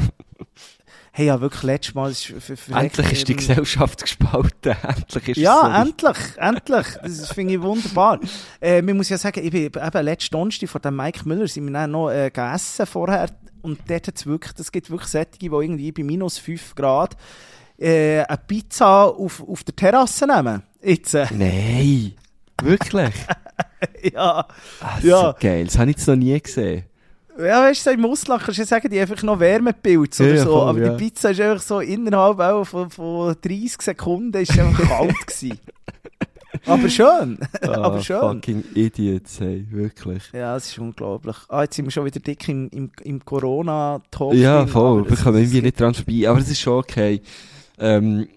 hey, ja, wirklich, letztes Mal ist ver- ver- Endlich ist die Gesellschaft gespalten. [laughs] Endlich ist es Ja, endlich, endlich. Das finde ich wunderbar. Äh, man muss ja sagen, ich bin eben letzten Donnerstag vor dem Mike Müller sind wir dann noch äh, gegessen vorher und dort hat's wirklich, das gibt wirklich solche, die irgendwie bei minus 5 Grad äh, eine Pizza auf, auf der Terrasse nehmen. Jetzt, äh, Nein. Wirklich? [laughs] ja. Ah, Ja. So geil. Das habe ich jetzt noch nie gesehen. Ja, weißt du, im Ausland kannst du sagen, die einfach noch Wärmepilz oder ja, so, voll, aber ja. die Pizza ist einfach so innerhalb auch von, von 30 Sekunden ist einfach kalt [laughs] gewesen. Aber schön, aber Ah, schön. Fucking Idiots, hey. Wirklich. Ja, es ist unglaublich. Ah, jetzt sind wir schon wieder dick im, im, im Corona-Talk. Ja, voll. aber Wir kommen irgendwie nicht dran vorbei. Aber es ist schon okay. Ähm,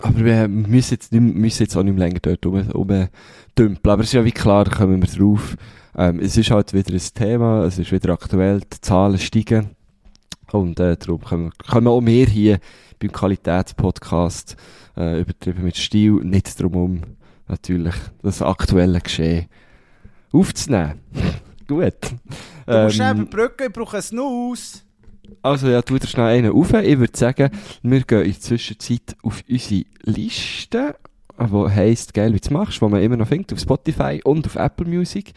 aber wir müssen jetzt, nicht, müssen jetzt auch nicht mehr länger dort rum, rumdümpeln. Aber es ist ja wie klar, da kommen wir drauf. Ähm, es ist halt wieder ein Thema, es ist wieder aktuell, die Zahlen steigen. Und äh, darum können, können auch wir hier beim Qualitätspodcast äh, übertrieben mit Stil nicht drum um, natürlich, das aktuelle Geschehen aufzunehmen. [laughs] Gut. Du musst Ähm, ähm, überbrücken, ich brauche einen Snooze. also ja, tu dir schnell einen auf. Ich würde sagen, wir gehen in der Zwischenzeit auf unsere Liste, die heisst «Geil, wie du machst», die man immer noch findet auf Spotify und auf Apple Music,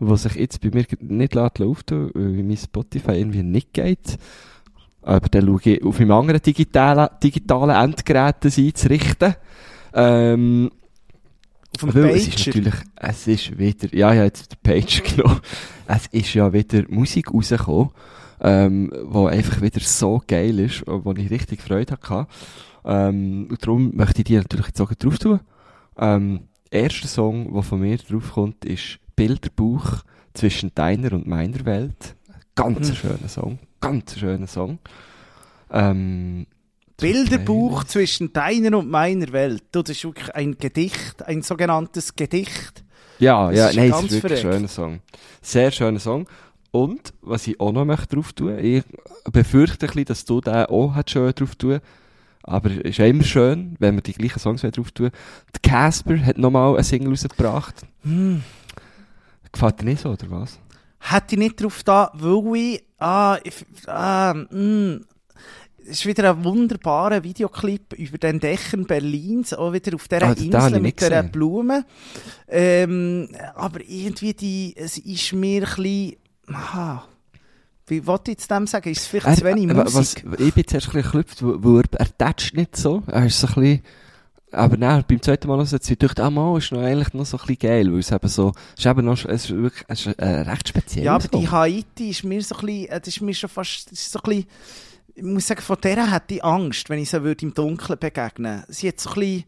wo sich jetzt bei mir nicht auftun, weil mein Spotify irgendwie nicht geht. Aber dann schaue ich auf meinem anderen digitalen, digitalen Endgerät das einzurichten. Ähm, Auf dem weil es ist Pager. natürlich, es ist wieder, ja, ja, jetzt den Page [laughs] genommen. Es ist ja wieder Musik rausgekommen, ähm, wo einfach wieder so geil ist, wo ich richtig Freude hatte. Ähm, und darum möchte ich die natürlich jetzt auch drauf tun. Ähm, der erste Song, der von mir drauf kommt, ist Bilderbuch zwischen deiner und meiner Welt. Ganz ein Hm. schöner Song. Ganz schöner Song. Ähm, Bilderbuch zwischen deiner und meiner Welt. Du, das ist wirklich ein Gedicht, ein sogenanntes Gedicht. Ja, Das ja, ist nein, es ganz ist wirklich ein schöner Song. Sehr schöner Song. Und, was ich auch noch möchte drauf tun, ich befürchte ein bisschen, dass du den auch hat schön drauf tun. Aber es ist ja immer schön, wenn wir die gleichen Songs drauf tun. Casper hat nochmal eine Single rausgebracht. Hm. Gefällt dir nicht so, oder was? hätte ich nicht drauf da, weil ich, ah, ich, ah, mh, es ist wieder ein wunderbarer Videoclip über den Dächern Berlins, auch wieder auf dieser Ah, Insel mit dieser gesehen. Blume. Ähm, aber irgendwie die, es ist mir ein bisschen, ah, wie wollte ich jetzt dem sagen? Ist es vielleicht zu wenig äh, was, Musik? ich bin zuerst ein bisschen geklüpft, weil, er, er nicht so. Er ist so ein bisschen, aber nein, beim zweiten Mal hören, ich dachte, ah, mal, ist noch eigentlich noch so ein bisschen geil, weil es eben so, es ist eben noch, es ist wirklich, es ist, äh, recht speziell. Ja, aber so. die Haiti ist mir so ein bisschen, äh, das ist mir schon fast, das ist so ein bisschen, ich muss sagen, von der hätte ich Angst, wenn ich sie würde im Dunkeln begegnen. Sie hat so ein bisschen,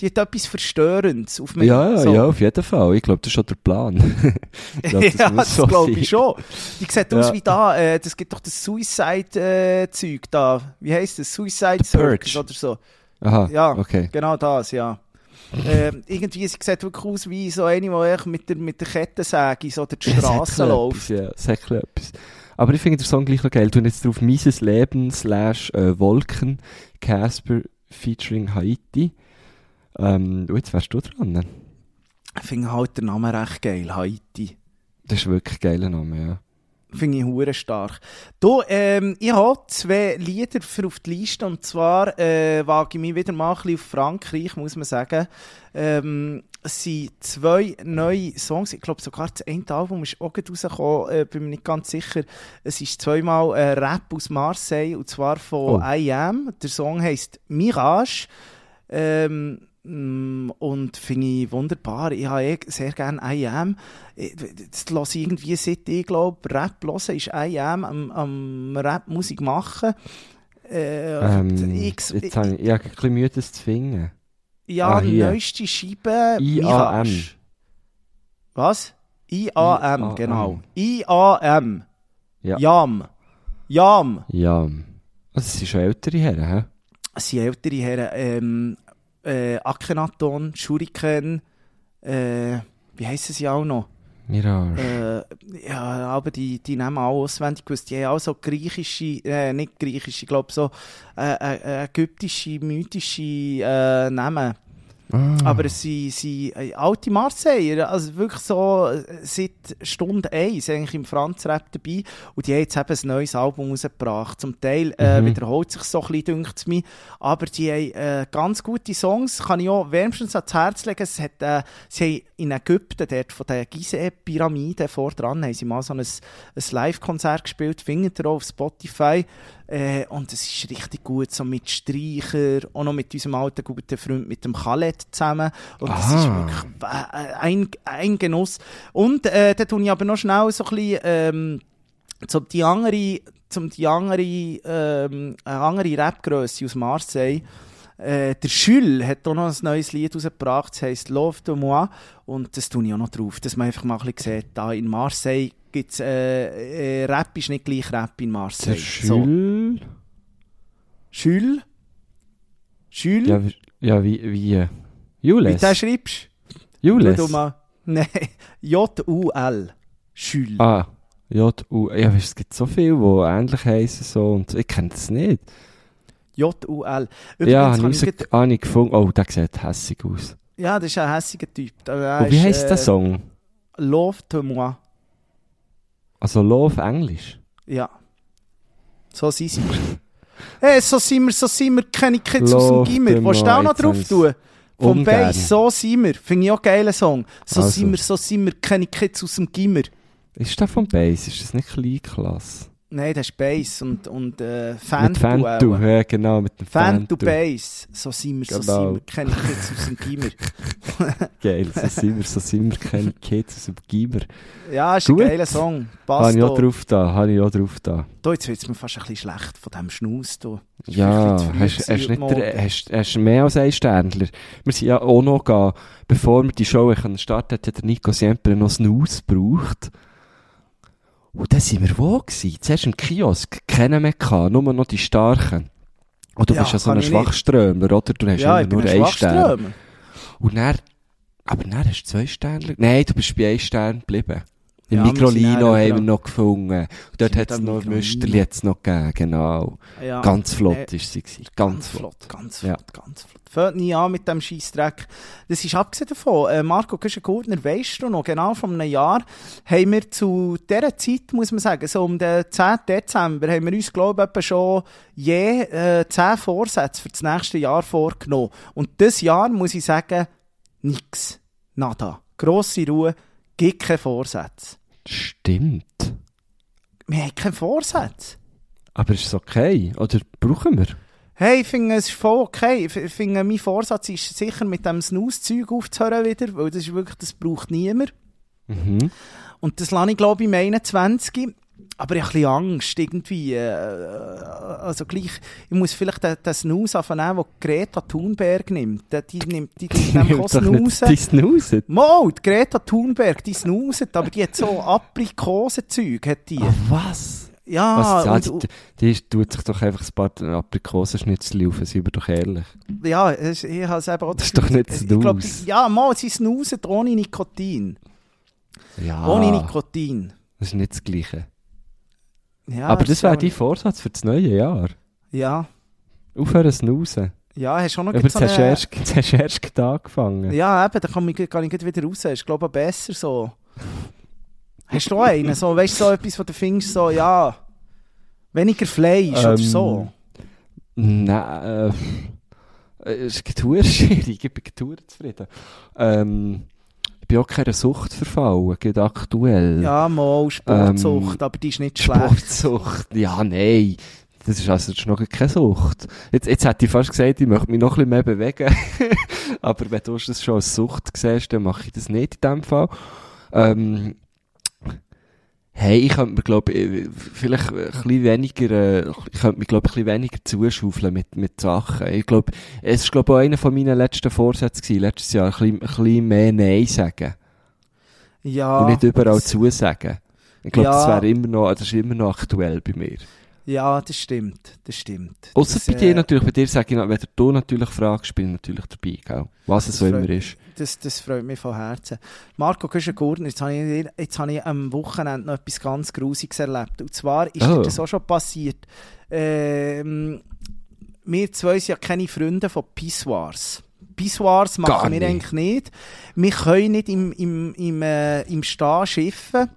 die hat etwas Verstörendes auf mich. Ja, ja, so. ja, auf jeden Fall. Ich glaube, das ist schon der Plan. [laughs] glaub, [laughs] ja, muss das so glaube ich schon. Die sieht aus Ja. wie da, äh, das gibt doch das Suicide-Zeug da. Wie heisst das? Suicide The Purge. Circus oder so. Aha, Ja, okay. genau das, ja. ähm, irgendwie, sie sieht wirklich aus wie so eine, die mit der, mit der Kettensäge so durch die Es Straße ein läuft. Ja, es bisschen etwas. Aber ich finde den Song gleich noch geil. Du jetzt drauf Mises Leben slash äh, Wolken Casper featuring Haiti. Ähm, jetzt wärst du dran. Ich finde halt den Namen recht geil, Haiti. Das ist wirklich ein geiler Name, ja. Finde ich hure stark. Du, ähm, ich habe zwei Lieder für auf die Liste und zwar äh, wage ich mich wieder mal ein bisschen auf Frankreich, muss man sagen. Ähm, es sind zwei neue Songs. Ich glaube sogar das eine Album ist auch gerade rausgekommen, äh, bin mir nicht ganz sicher. Es ist zweimal äh, Rap aus Marseille und zwar von Oh. I Am. Der Song heißt Mirage. Ähm, und finde ich wunderbar. Ich habe eh sehr gerne I Am. Ich- Das höre ich irgendwie seit ich glaube, Rap hören ist I Am am, am Rap-Musik machen. Äh, Ähm, ich, jetzt habe ich, ich habe ein bisschen Mühe, das zu finden. ja, ah, hier. neueste Scheibe. I-A-M. Was? I-A-M, I-A-M. genau. I-A-M. Ja. Jam. Jam. Ja. Also, das sind schon ältere Herren, hä? Es sind ältere Herren. Ähm, äh, Akhenaton, Shuriken, äh, wie heissen sie auch noch? Mirage. Äh, ja, aber die, die nehmen auch auswendig gewusst. Die haben auch so griechische, äh, nicht griechische, ich glaube so äh, äh, ägyptische, mythische äh, Namen. Ah. Aber es sind, äh, alte Marseiller, also wirklich so äh, seit Stunde 1 eigentlich im Franz-Rap dabei. Und die haben jetzt eben ein neues Album rausgebracht. Zum Teil äh, Mhm. wiederholt sich so ein bisschen, dünkt es mir. Aber die haben äh, ganz gute Songs, kann ich auch wärmstens ans Herz legen. Es hat, äh, sie haben in Ägypten, dort von der Gizeh-Pyramide vor dran, haben sie mal so ein, ein Live-Konzert gespielt, findet ihr auch auf Spotify. Äh, und es ist richtig gut, so mit Streicher, auch noch mit unserem alten guten Freund, mit dem Khaled zusammen. Und das ist Aha. wirklich äh, ein, ein Genuss. Und äh, da tue ich aber noch schnell so ein bisschen, ähm, zum die andere, zum die andere, ähm, eine andere Rapgrösse aus Marseille. Äh, der Jules hat auch noch ein neues Lied rausgebracht, das heisst Love de moi. Und das tue ich auch noch drauf, dass man einfach mal ein bisschen sieht, da in Marseille gibt's, äh, äh, Rap ist nicht gleich Rap in Der Marseille. So. Jules? Jules? Ja, wie, ja, wie, wie, äh, Wie Jules? du den schreibst? Jules? [laughs] Nein, J-U-L. Jules. Ah, J-U, ja, es gibt so viele, die ähnlich heißen, so, und ich kenne das nicht. J-U-L. ja, habe ich habe ich gefunden, oh, der sieht hässig aus. Ja, das ist ein hässiger Typ. Und wie ist, heisst äh, der Song? Love to moi. Also Love Englisch. Ja. So sind sie. hey, so sind wir, so sind wir, kenne ich Kids aus dem Gimmer. Willst du auch noch drauf tun? Vom ungern. Bass, so sind wir. Finde ich auch geilen Song. So Also. sind wir, so sind wir, kenne ich Kids aus dem Gimmer. Ist der vom Bass? Ist das nicht Kleinklasse? Nein, das ist Bass und, und äh, Fantu. Fantu, ja genau, mit dem Fantu Fantu. Bass. So sind wir, so Genau. sind wir, kenne ich Kids aus dem Gimmer. [laughs] Geil, so sind wir, so sind wir, keine Kids aus dem Gimmer. Ja, ist Gut. ein geiler Song. Habe Passt ich auch drauf da, habe ich auch drauf da. Da, jetzt wird es mir fast ein bisschen schlecht von diesem Schnauz. da. Ja, hast, hast, nicht der, mehr als ein Sternler. Wir sind ja auch noch gegangen, bevor wir die Show starten, hat der Nico Siempre noch Snooze gebraucht. Und dann sind wir wo gewesen? Zuerst im Kiosk, keinen mehr gehabt, nur noch die Starken. Und du Ja, bist ja so ein. Schwachströmer, oder? Du hast Ja, nur ein einen Stern. Und dann, aber dann hast du zwei Sterne. Nein, du bist bei einem Stern geblieben. Im Ja, dann haben wir noch gefunden. Und dort hat es noch? Müsterli hat's noch gegeben, genau. Ja. Ganz flott Äh, ist sie gewesen. Ganz flott. ganz Ja. flott, ganz flott. Fängt nie an mit dem Scheissdreck. Das ist abgesehen davon, äh, Marco Güschen-Gurtner, weisst du noch, genau vor einem Jahr haben wir zu dieser Zeit, muss man sagen, so um den 10. Dezember, haben wir uns, glaube ich, schon je äh, 10 Vorsätze für das nächste Jahr vorgenommen. Und das Jahr, muss ich sagen, nix. Nada. Grosse Ruhe, gibt keine Vorsätze. Stimmt. Wir haben keine Vorsätze. Aber ist es okay? Oder brauchen wir? Hey, ich finde es ist voll okay. Ich finde, mein Vorsatz ist sicher mit dem Snooze-Zeug aufzuhören wieder, weil das ist wirklich, das braucht niemand. Mhm. Und das lasse ich, glaube ich, im 21. Aber ich habe ein bisschen Angst, irgendwie. Äh, also gleich, ich muss vielleicht den, den Snooze anfangen, den Greta Thunberg nimmt. Die, die nimmt, die auch Doch nicht Snooze. die Snooze. Die Greta Thunberg, die snooset, aber die hat so [laughs] Aprikosenzeug, hat die. Ah, was? Ja, was und, die, die tut sich doch einfach ein paar Aprikosenschnitzel auf, sind wir doch ehrlich. Ja, ich habe es eben auch Das ist doch nicht Ich glaub, Snooze. die- Ja, mal, sie snoozen ohne Nikotin. Ja, Ohne Nikotin. das ist nicht das Gleiche. Ja, Aber das wäre dein Vorsatz für das neue Jahr. Ja, Aufhören zu snoozen. ja, hast du auch noch Aber gleich [laughs] jetzt hast du erst, jetzt hast du erst gerade angefangen. Ja, eben, dann kann ich, kann ich wieder raus. Ist, glaube ich, besser so. Hast du auch einen? So, weißt du, so etwas, wo du findest, so, ja, weniger Fleisch oder Ähm, so. Nein, äh, es ist schwierig, ich bin zufrieden. Ähm, ich bin auch keiner Sucht verfallen, gerade aktuell. Ja, mal Sportsucht, aber die ist nicht schlecht. Sportsucht, ja, nein. Das ist also ist noch keine Sucht. Jetzt, jetzt hätte ich fast gesagt, ich möchte mich noch ein bisschen mehr bewegen. [laughs] Aber wenn du das schon als Sucht siehst, dann mache ich das nicht in dem Fall. Ähm, hey, ich könnte mir, glaube ich, vielleicht ein bisschen weniger, äh, ich könnte mich, glaube ich, ein bisschen weniger zuschaufeln mit, mit Sachen. Ich glaube, es ist, glaube ich, auch einer von meinen letzten Vorsätzen gewesen, letztes Jahr, ein bisschen, ein bisschen mehr Nein sagen. Ja, und nicht überall das- zusagen. Ich glaube, das Ja. wäre immer noch, das ist immer noch aktuell bei mir. Ja, das stimmt, das stimmt. Außer Das, bei äh, dir natürlich, bei dir sage ich wenn du natürlich fragst, bin ich natürlich dabei, gell? Was es Das so immer ist. Das, das freut mich von Herzen. Marco Güschen-Gurtner, jetzt habe ich, jetzt habe ich am Wochenende noch etwas ganz Grusiges erlebt. Und zwar ist Oh. dir das auch schon passiert. Ähm, wir zwei sind ja keine Freunde von Pissoirs. Pissoirs machen wir eigentlich nicht. Wir können nicht im, im, im, äh, im Stehen schiffen.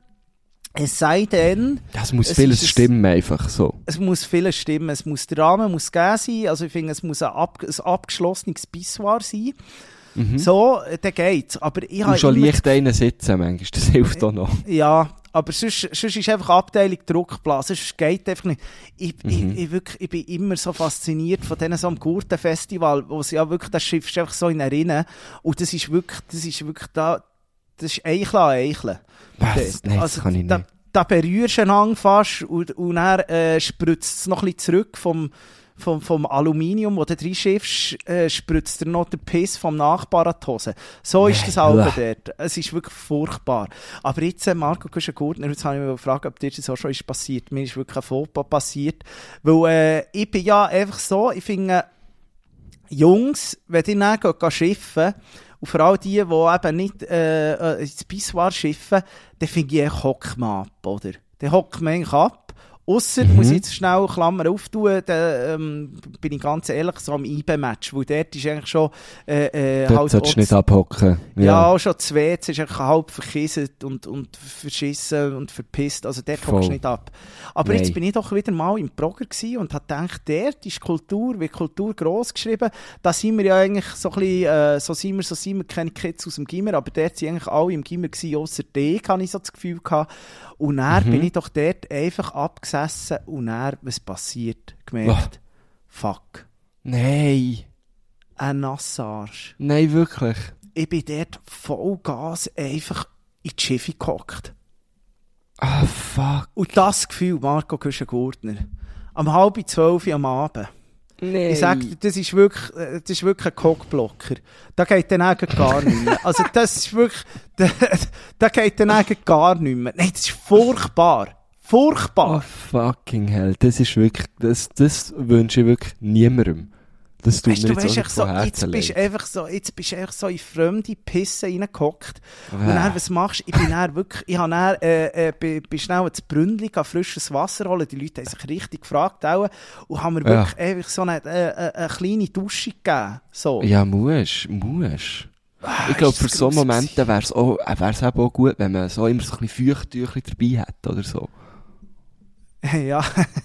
Es sei denn, Das muss Es vieles ist stimmen, einfach so. es muss vieles stimmen. Es muss, der Rahmen muss gegeben sein. Also ich finde, es muss ein, ab, ein abgeschlossenes Pissoir sein. So, äh, dann geht's. Aber ich Und schon leicht einen sitzen, manchmal, das hilft auch noch. Ja, aber sonst, sonst ist einfach Abteilung Druckblasen, sonst geht einfach nicht. Ich, Mhm. ich, ich, wirklich, ich bin immer so fasziniert von denen so am Gurtenfestival, wo sie ja wirklich, das schiffst einfach so in Erinnern und das ist wirklich, das ist wirklich da, das ist Eichel an Eichel. Was? Nein, das kann ich da, nicht. da berührst du einander fast und, und dann äh, spritzt es noch ein bisschen zurück vom, vom, vom Aluminium, wo du drin schiffst, äh, spritzt er noch den Piss vom Nachbar an die Hose. So ist das auch dort. Es ist wirklich furchtbar. Aber jetzt, äh, Marco Güschen-Gurtner, jetzt habe ich mich gefragt, ob dir das auch schon ist passiert. Mir ist wirklich ein Fauxpas passiert. Weil äh, ich bin ja einfach so, ich finde, Jungs, wenn die dann gehen, gehen schiffen, und vor allem die, die eben nicht äh, äh, ins Pissoir schiffen, dann finde ich eigentlich hockt man ab, oder? Dann hockt man eigentlich ab. Ausser, Mhm. muss ich jetzt schnell Klammer auftun, dann ähm, bin ich ganz ehrlich, so am IB-Match, weil dort ist eigentlich schon äh, äh, Dort solltest du auch nicht abhocken. ja, Ja. schon das WC ist eigentlich halb verkisset und, und verschissen und verpisst. Also dort hockst du nicht ab. Aber Nein. jetzt bin ich doch wieder mal im Progr gewesen und habe gedacht, dort ist Kultur, wie Kultur gross geschrieben. Da sind wir ja eigentlich so ein bisschen, äh, so sind wir, so sind wir keine Kids aus dem Gimmer, aber dort sind eigentlich alle im Gimmer gewesen, ausser D, habe ich so das Gefühl gehabt. Und dann Mhm. bin ich doch dort einfach abgesessen und dann, was passiert, gemerkt, fuck, Nein. ein Nassarsch. Nein, wirklich. ich bin dort Vollgas einfach in die Schiffe gehockt. Ah, fuck. Und das Gefühl, Marco Güschen-Gurtner, am halb zwölf am Abend. Nein. Ich sag dir, das ist wirklich, äh, das ist wirklich ein Cockblocker. Da geht dann eigentlich gar nicht mehr. Also das ist wirklich, [laughs] da, da geht dann eigentlich gar nicht mehr. Nein, das ist furchtbar. Oh, Furchtbar. fucking hell. Das ist wirklich, das, das wünsche ich wirklich niemandem. Das tut Weißt mir du, jetzt weißt, echt so, jetzt bist einfach so, jetzt bist du einfach so in fremde Pisse reingehockt. Und Ah. dann, was machst du? Ich bin dann wirklich, ich habe dann, äh, äh, bin, bin schnell ins Brünnli, frisches Wasser holen. Die Leute haben sich richtig gefragt auch. Und haben mir Ja. wirklich einfach so eine, äh, äh, eine kleine Dusche gegeben. So. Ja, musst, musst. Ah, Ich glaube, für so Momente wäre es auch, äh, wär's auch gut, wenn man so immer so ein bisschen Feuchttüchli dabei hat oder so. [laughs] Ja.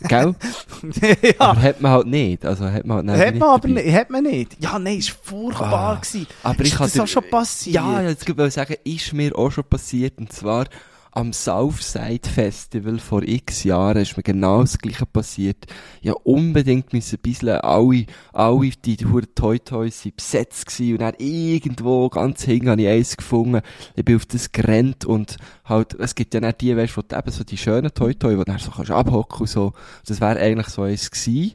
Gell? [laughs] ja. Aber hat man halt nicht. Also hat man halt Hat man aber dabei. nicht, hat man nicht. Ja, nein, ist furchtbar Ah, gewesen. aber ist ich das dir- auch schon passiert? Ja, jetzt wollte ich sagen, ist mir auch schon passiert. Und zwar am Southside Festival vor x Jahren ist mir genau das Gleiche passiert. Ja, unbedingt müssen ein bisschen alle, alle die, Huren Toy Toys sind besetzt gewesen. Und dann irgendwo ganz hinten habe ich eins gefunden. Ich bin auf das gerannt und halt, es gibt ja nicht die, weißt wo du eben so die schönen Toy Toy, wo du dann so kannst abhocken und so. Das wäre eigentlich so eins gewesen.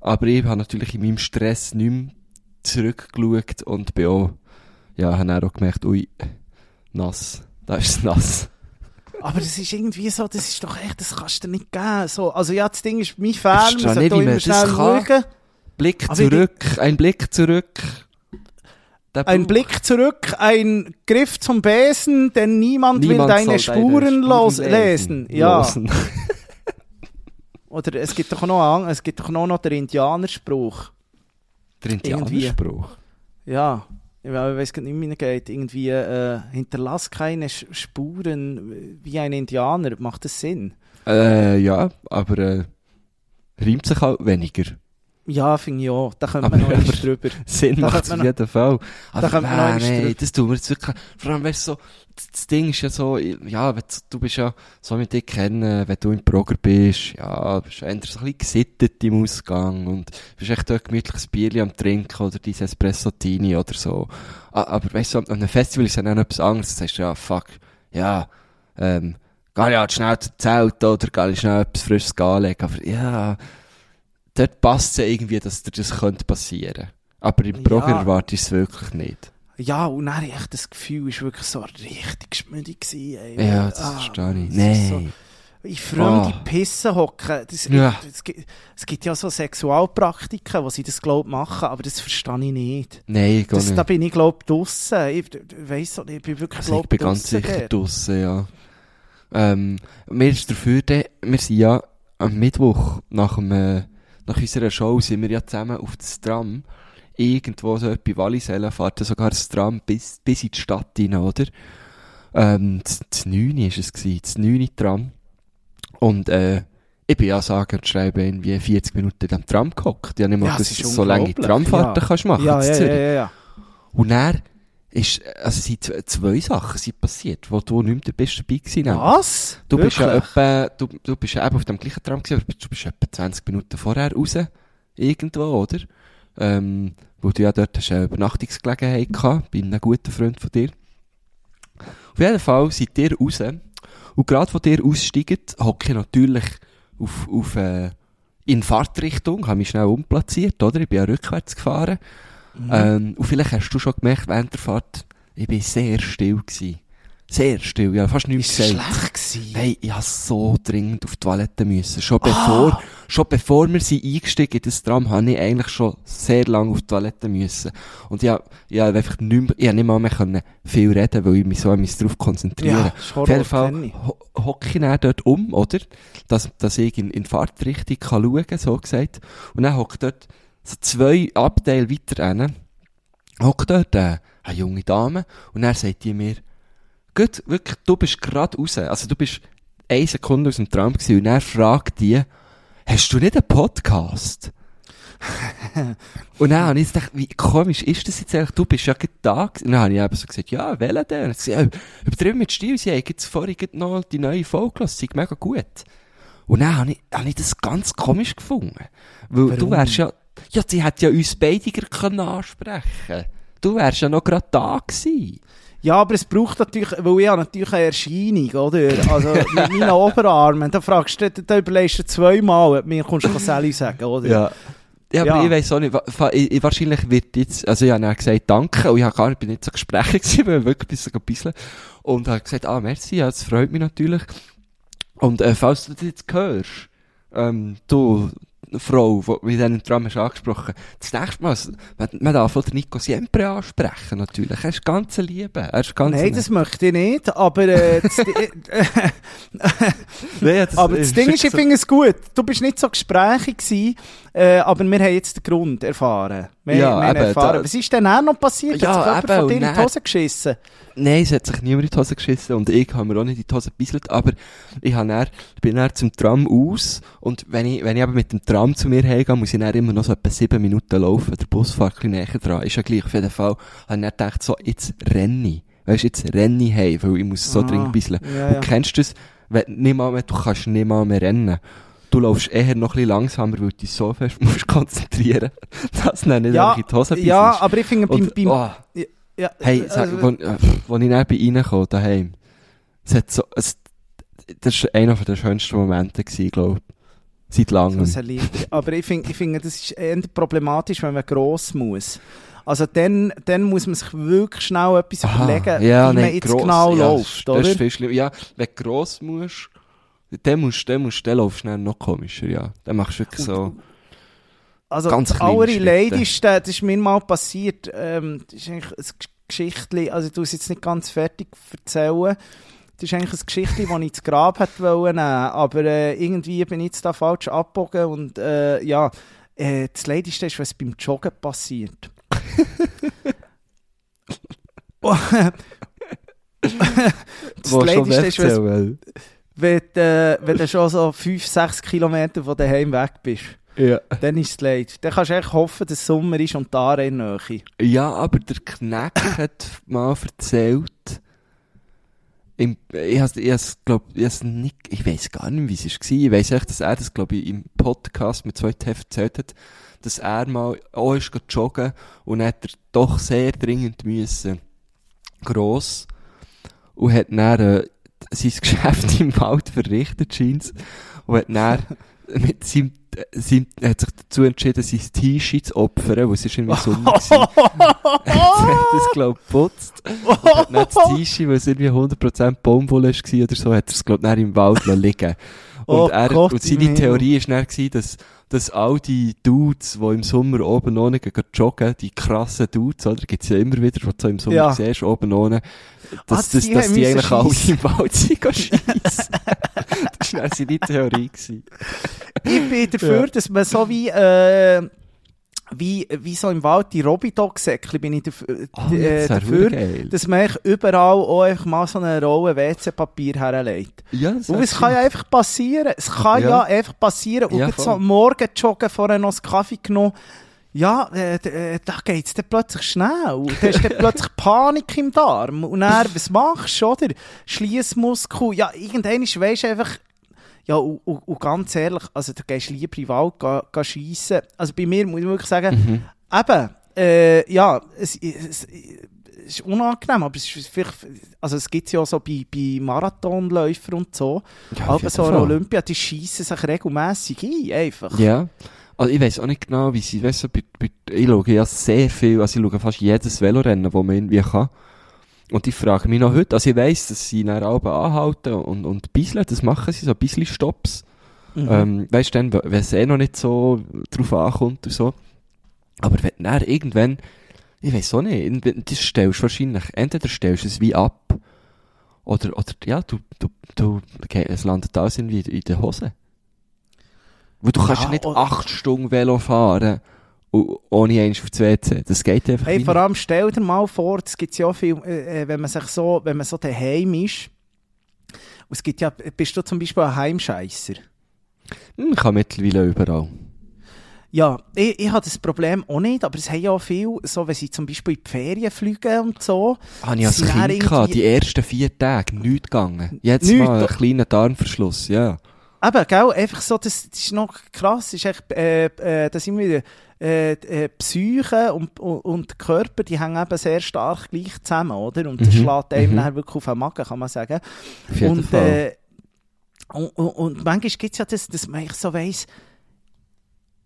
Aber ich habe natürlich in meinem Stress nicht mehr zurückgeschaut und bin auch, ja, habe dann auch gemerkt, ui, nass. Da ist nass. Aber das ist irgendwie so, das ist doch echt, das kannst du dir nicht geben. So, also ja, das Ding ist mein verstehe man sollte immer schnell schauen. Blick Aber ich- zurück, ein Blick zurück. Ein Blick zurück, ein Griff zum Besen, denn niemand, Niemand will deine Spuren, los lesen. Ja. Losen. [laughs] Oder es gibt doch noch, es gibt doch noch, noch den Indianerspruch. Der. Indianerspruch. Ja. Ich weiß nicht, wie geht. Irgendwie, äh, hinterlass keine Spuren wie ein Indianer. Macht das Sinn? Äh, ja, aber äh, reimt sich halt weniger. Ja, finde ich auch. Da Aber- man noch eins drüber. Sinn Da macht es auf jeden Fall. Aber könnte man noch nein, eins nee, drüber. das tut mir jetzt wirklich, vor allem, weißt du, so, das, das Ding ist ja so, ja, du, bist ja, so wie dich kennen, wenn du im Progr bist, ja, bist du eher so ein bisschen gesittet im Ausgang und bist echt dort gemütliches Bierli am Trinken oder dein Espresso-Tini oder so. Aber weißt du, an einem Festival ist ja dann etwas anderes, da sagst du, ja, fuck, ja, ähm, geh halt schnell zum Zelt oder geh ich schnell etwas Frisches anlegen, aber ja, dort passt es ja irgendwie, dass dir das könnte passieren. Aber im Ja. Progr erwarte ich es wirklich nicht. Ja, und dann habe ich echt das Gefühl, es war wirklich so richtig schmüdig. gewesen, Ey. Ja, das Ah, verstehe ich. Nein. In fremde Ah. Pisse hocken. Das, Ja. es, gibt, es gibt ja so Sexualpraktiken, wo sie das, glaube ich, machen, aber das verstehe ich nicht. Nein, gar Das, nicht. da bin ich, glaube ich, draussen. Ich weiss auch nicht, ich bin wirklich, Also glaube ich bin ganz sicher dort. draussen, ja. Ähm, mir ist dafür, wir sind ja am Mittwoch nach, dem, äh, nach unserer Show sind wir ja zusammen auf das Tram. Irgendwo so bei Wallisellen fährt sogar das Tram bis, bis in die Stadt rein, oder? Ähm, das, das 9 ist es gewesen, das 9 Tram. Und, äh, ich bin ja sagen und schreiben irgendwie 40 Minuten in dem Tram gehockt. Ich habe nicht mal Ja, gewusst, dass du so lange. Tramfahrten Ja. kannst machen Ja, ja, ja, ja, ja. Und dann ist, also sind zwei Sachen sind passiert, wo du nicht mehr bist dabei gewesen nämlich. Was? Du bist ja etwa, du, du bist ja eben auf dem gleichen Tram gewesen, aber du bist etwa 20 Minuten vorher raus. Irgendwo, oder? Ähm, wo du ja dort hast eine Übernachtungsgelegenheit gehabt, bei einem guten Freund von dir. Auf jeden Fall seid ihr raus. Und gerade von dir aussteigend, hocke ich natürlich auf, auf, äh, in Fahrtrichtung, habe mich schnell umplatziert, oder? Ich bin ja rückwärts gefahren. Mhm. Ähm, und vielleicht hast du schon gemerkt, während der Fahrt, ich bin sehr still gewesen. Sehr still, ja, fast nichts gesagt. schlecht gewesen? Hey, ich hab so dringend auf die Toilette müssen. Schon Ah! bevor, schon bevor wir sind eingestiegen in das Tram, habe ich eigentlich schon sehr lange auf die Toilette müssen. Und ich hab, ich hab einfach nicht mehr, ich hab nicht mal mehr können viel reden, weil ich mich so mich drauf konzentrieren. Ja, auf jeden Fall ho hocke ich dann dort um, oder? Dass, dass ich in, in Fahrtrichtung kann schauen, so gesagt. Und dann hockt dort so zwei Abteile weiter hin, hockt dort äh, eine junge Dame und dann sagt die mir, gut, wirklich, du bist gerade raus, also du bist eine Sekunde aus dem Tram gewesen und dann fragt die, hast du nicht einen Podcast? [laughs] und dann habe ich jetzt gedacht, wie komisch ist das jetzt eigentlich? Du bist ja gerade da. Und dann habe ich eben so gesagt, ja, welchen denn? Und dann sie, ja, übertrieben mit Stil, sie haben jetzt vorhin noch die neue Folge gelassen, sie ist mega gut. Und dann habe ich, habe ich das ganz komisch gefunden. Weil du Warum? wärst ja, ja, sie hätte ja uns beide können ansprechen Du wärst ja noch gerade da gewesen. Ja, aber es braucht natürlich, weil ich habe natürlich eine Erscheinung, oder? Also [laughs] mit meinen Oberarmen, da fragst du, da überlegst du zweimal, ob mir kommst du Sally sagen, oder? Ja. Ja, aber Ja. ich weiss auch nicht, wahrscheinlich wird jetzt, also ich habe dann gesagt, danke, und ich hab gar nicht, bin nicht so Gespräche [laughs] gewesen, weil ich wirklich ein bisschen. Und habe gesagt, ah, merci, ja, das freut mich natürlich. Und, äh, falls du das jetzt hörst, ähm, du, Frau, die wie dann im Tram hast angesprochen, das nächste Mal, man, man darf auch den Nico Siempre ansprechen, natürlich. Er ist ganz Liebe. Er ist ganz Nein, das möchte ich nicht, aber, äh, das, äh, [laughs] Nein, das [laughs] aber das Ding ist, ich finde es gut. Du bist nicht so gesprächig gewesen, äh, aber wir haben jetzt den Grund erfahren. Wir, Ja, wir eben, erfahren. da- Was ist denn auch noch passiert? Ja, Hat sich jemand von dir und in die Hose geschissen? Nein, es hat sich niemand in die Hose geschissen und ich habe mir auch nicht in die Hose gebisselt, aber ich, habe dann, bin dann zum Tram aus und wenn ich, wenn ich aber mit dem Tram zu mir heimgehe, muss ich dann immer noch so etwa sieben Minuten laufen. Der Bus fährt ein bisschen näher dran. Ist ja gleich auf jeden Fall. Habe ich dann gedacht, so, jetzt renne ich. Weißt du, jetzt renne ich heim, weil ich muss so Ah, dringend bisseln. ja, Und ja. kennst du das? Wenn, nicht mal mehr, du kannst nicht mal mehr rennen. Du laufst eher noch ein bisschen langsamer, weil du dich so fest [laughs] musst konzentrieren, dass du nicht Ja, in die Hose bisselst. ja, aber ich finde, beim, beim, oh, ja, Hey, sag, also, wo, äh, wo ich dann bei kam, daheim, es hat so, es, das war einer der schönsten Momente glaube ich. Seit langem. er. Aber ich finde, ich finde, das ist eher problematisch, wenn man gross muss. Also dann, dann muss man sich wirklich schnell etwas Aha, überlegen, ja, wie man jetzt genau ja, läuft, oder? Das ist viel. Ja, wenn du gross musst, dann musst, dann musst, dann laufst du noch komischer, ja. Dann machst du wirklich so, Also Ganz kleine allerleideste, das ist mir mal passiert, ähm, das ist eigentlich ein Geschichtli, also ich tue es jetzt nicht ganz fertig erzählen, das ist eigentlich ein Geschichtli, das ich ins Grab hätte wollen aber äh, irgendwie bin ich jetzt da falsch abgebogen und äh, ja, äh, das Leidigste ist, was beim Joggen passiert. [laughs] [laughs] das Leidigste ist, was. Wenn, äh, wenn du schon so 5, 6 Kilometer von daheim weg bist. Ja. Dann ist es leid. Dann kannst du echt hoffen, dass es Sommer ist und da in Nähe. Ja, aber der Kneck [coughs] hat mal erzählt, im, ich has, ich has, glaub, ich has nicht, ich weiß gar nicht, wie es war. Ich weiss echt, dass er das, glaube ich, im Podcast mit zwei Heft erzählt hat, dass er mal auch ist joggen und dann hat er doch sehr dringend müssen. Gross. Und hat dann, äh, sein [laughs] Geschäft im Wald verrichtet, scheint's. Und hat dann mit seinem, seinem, hat sich dazu entschieden, sein T-Shirt zu opfern, weil es ist irgendwie Sommer war. Er hat das, glaub ich, geputzt. Und hat dann das T-Shirt, weil es irgendwie 100% Baumwolle war oder so, hat er es, glaub ich, im Wald lassen liegen Und, Oh er, Gott und seine. Theorie war dann, gewesen, dass, dass all die Dudes, die im Sommer oben ohne joggen, die krassen Dudes, oder? Gibt's ja immer wieder, die du im Sommer Ja. siehst, oben ohne, dass, Ah, dass, die dass die eigentlich alle im Wald sind, schiessen. [laughs] das war dann seine Theorie. Gewesen. Ich bin dafür, dass man so wie, äh, wie, wie so im Wald die Robidog-Säckchen bin ich dafür, Oh, äh, dafür dass man überall auch mal so eine Rolle WC-Papier herlegt. Ja, das Und es kann ja einfach passieren. Es kann ja, Ja. einfach passieren. Und Ja, gerade so Morgen joggen, vorher noch einen Kaffee genommen. Ja, äh, äh, da geht's dann plötzlich schnell. Und dann hast [laughs] dann plötzlich Panik im Darm. Und dann, was machst du, oder? Schliessmuskel. Ja, irgendwann weisst du einfach, ja, und, und, und ganz ehrlich, also da gehst du lieber in den Wald ga, ga schiessen. Also bei mir muss ich wirklich sagen, Mhm. eben, äh, ja, es, es, es ist unangenehm, aber es ist vielleicht, also es gibt ja auch so bei, bei Marathonläufern und so, Ja, aber so eine. Olympia, die schiessen sich regelmässig ein, einfach. Ja. Also ich weiß auch nicht genau, wie sie, weißt du, bei, bei, ich schaue ja sehr viel, also ich schaue fast jedes Velorennen, das man irgendwie kann. Und ich frage mich noch heute, also ich weiss, dass sie dann Alben anhalten und, und bisseln, das machen sie, so ein bisschen Stops. Mhm. Ähm, weißt du, dann, wenn es eh noch nicht so drauf ankommt und so. Aber wenn dann irgendwann, ich weiß auch nicht, das stellst du wahrscheinlich, entweder stellst du es wie ab, oder, oder, ja, du, du, du, okay, es landet alles irgendwie in der Hose. Weil du kannst Ja, nicht acht Stunden Velo fahren, ohne eins aufs WC. Das geht einfach Hey, wie vor nicht. allem stell dir mal vor, es gibt ja auch viel, äh, äh, wenn man sich so, wenn man so daheim ist, und es gibt ja, bist du zum Beispiel ein Heimscheisser? Hm, Ich kann mittlerweile überall. Ja, ich, ich habe das Problem auch nicht, aber es haben ja auch viel, so wenn sie zum Beispiel in die Ferien fliegen und so. Habe ich als Kind gehabt, die ersten vier Tage, nichts gegangen. Jetzt Nichts? mal einen kleinen Darmverschluss, ja. Eben, gell, einfach so, das, das ist noch krass, das ist echt, äh, äh, da sind wir äh, äh, Psyche und, und, und Körper, die hängen eben sehr stark gleich zusammen, oder? Und das Mhm, schlägt einem mhm. wirklich auf den Magen, kann man sagen. Auf jeden und, Fall. Äh, und, und, und manchmal gibt es ja das, dass man so weiss,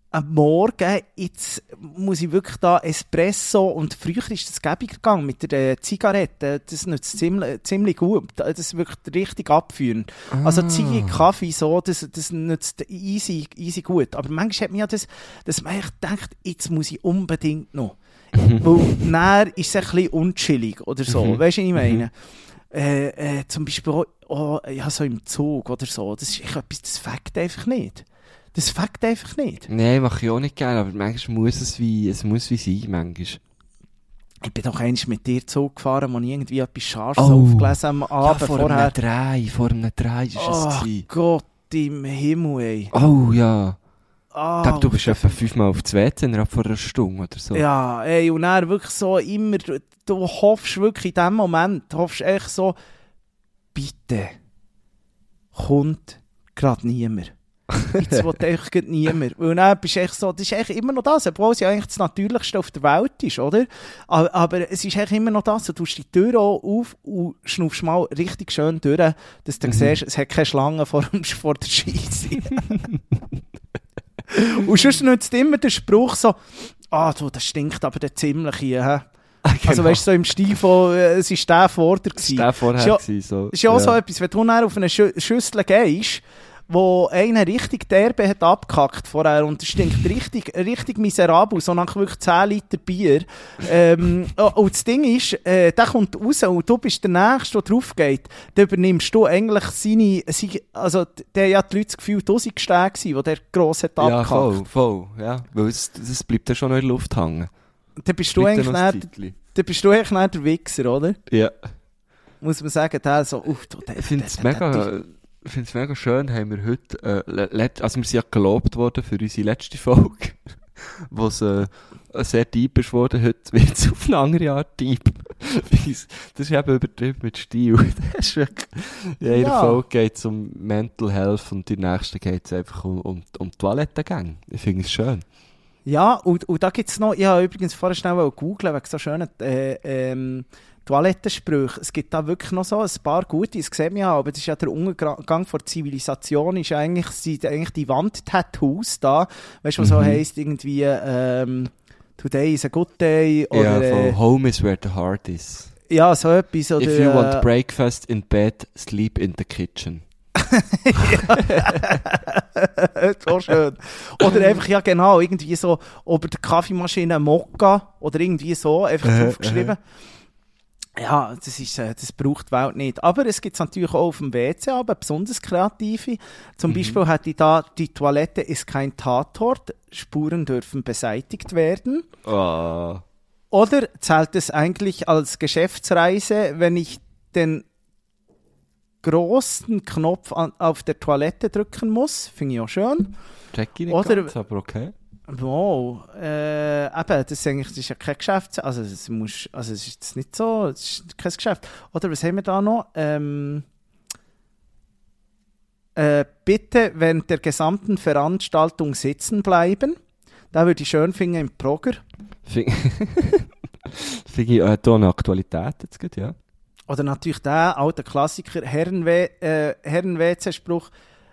am Morgen, jetzt muss ich wirklich da Espresso und früher ist das gäbiger gegangen mit der Zigarette, das nützt ziemlich, ziemlich gut, das ist wirklich richtig abführend. Also Ah. Ziege, Kaffee, so, das, das nützt easy, easy gut. Aber manchmal hat mir ja das, dass man echt denkt, jetzt muss ich unbedingt noch. [laughs] Weil dann ist es ein bisschen unchillig oder so, Mhm. weißt du, was ich meine? Äh, äh, zum Beispiel auch, oh, ja, so im Zug oder so, das ist etwas, das fängt einfach nicht. Das fängt einfach nicht. Nein, mache ich auch nicht gerne, aber manchmal muss es wie, es muss wie sein, manchmal. Ich bin doch einst mit dir Zug gefahren, wo ich irgendwie etwas Scharfes Oh. aufgelesen am Abend vor vorher. einem Drei, vor einem Drei ist es Oh. Gott im Himmel, ey. Oh ja. Ah, Ich glaube, du bist etwa fünfmal auf das WC innerhalb von einer Stunde oder so. Ja, ey, und dann wirklich so immer, du, du hoffst wirklich in dem Moment, hoffst echt so, bitte, kommt gerade niemand. Jetzt will [laughs] echt gerade niemand. Weil dann bist du echt so, das ist echt immer noch das, obwohl es ja eigentlich das Natürlichste auf der Welt ist, oder? Aber, aber es ist echt immer noch das, du tust die Tür auch auf und schnuffst mal richtig schön durch, dass du Mhm. siehst, es hat keine Schlange vor, dem- [laughs] vor der Scheisse. [laughs] und sonst nützt immer der Spruch so, ah, du, das stinkt aber der ziemlich hier, hä? Also weißt du, so im Stil von, äh, es ist der vor dir das gewesen. war der vorher. Ist ja- so. ist ja auch so etwas, wenn du dann auf eine Schü Schüssel gehst, wo einer richtig derbe hat abgekackt vorher und es stinkt richtig, richtig miserabel, so nach wirklich 10 Liter Bier. Ähm, oh, und das Ding ist, äh, der kommt raus und du bist der Nächste, der drauf geht. Dann übernimmst du eigentlich seine, seine also der ja die Leute das Gefühl, du sei gewesen, wo der gross hat Ja, abgekackt. voll, voll. Ja, weil es, das bleibt ja schon in der Luft hängen. Dann bist du eigentlich ja dann, bist du eigentlich der Wichser, oder? Ja. Muss man sagen, der so, uff, du, der, Ich finde es der- der- der- mega, ich find's mega schön, haben wir heute, äh, also wir sind ja gelobt worden für unsere letzte Folge, [laughs] wo es äh, sehr deep ist worden, heute wird es auf eine andere Art deep. [laughs] Das ist eben übertrieben mit Stil. [laughs] Das ist wirklich, in einer Ja. Folge geht es um Mental Health und in der nächsten geht es einfach um, um, um Toilettengänge. Ich finde es schön. Ja, und, und da gibt es noch, ich habe übrigens vorher schnell googeln wegen so schönen äh, ähm, Toilettensprüche. Es gibt da wirklich noch so ein paar gute, das sieht man ja, aber das ist ja der Untergang der Zivilisation, ist eigentlich, sind eigentlich die Wandtattoos da, weißt du, was so Mhm. heisst, irgendwie, ähm, Today is a good day, oder, ja, äh, von Home is where the heart is. ja, so etwas, oder, If you want äh, breakfast in bed, sleep in the kitchen. [laughs] so schön. Oder einfach, ja genau, irgendwie so, über der Kaffeemaschine Mokka oder irgendwie so, einfach Äh, draufgeschrieben. Ja, das, ist, äh, das braucht die Welt nicht. Aber es gibt es natürlich auch auf dem WC, aber besonders kreative. Zum Beispiel hätte ich da, die Toilette ist kein Tatort, Spuren dürfen beseitigt werden. Ah. Oder zählt es eigentlich als Geschäftsreise, wenn ich den großen Knopf an, auf der Toilette drücken muss? Finde ich auch schön. Check ich nicht Oder- ganz, aber okay. Wow, äh, eben, das ist eigentlich das ist ja kein Geschäft, also es muss, also es ist nicht so, es ist kein Geschäft. Oder was haben wir da noch? Ähm, äh, bitte während der gesamten Veranstaltung sitzen bleiben. Da würde ich schön finden im Progrer. Finde [laughs] find ich äh, da eine Aktualität jetzt ja. Oder natürlich der alte Klassiker, Herren-W- äh, Herren-WC-Spruch,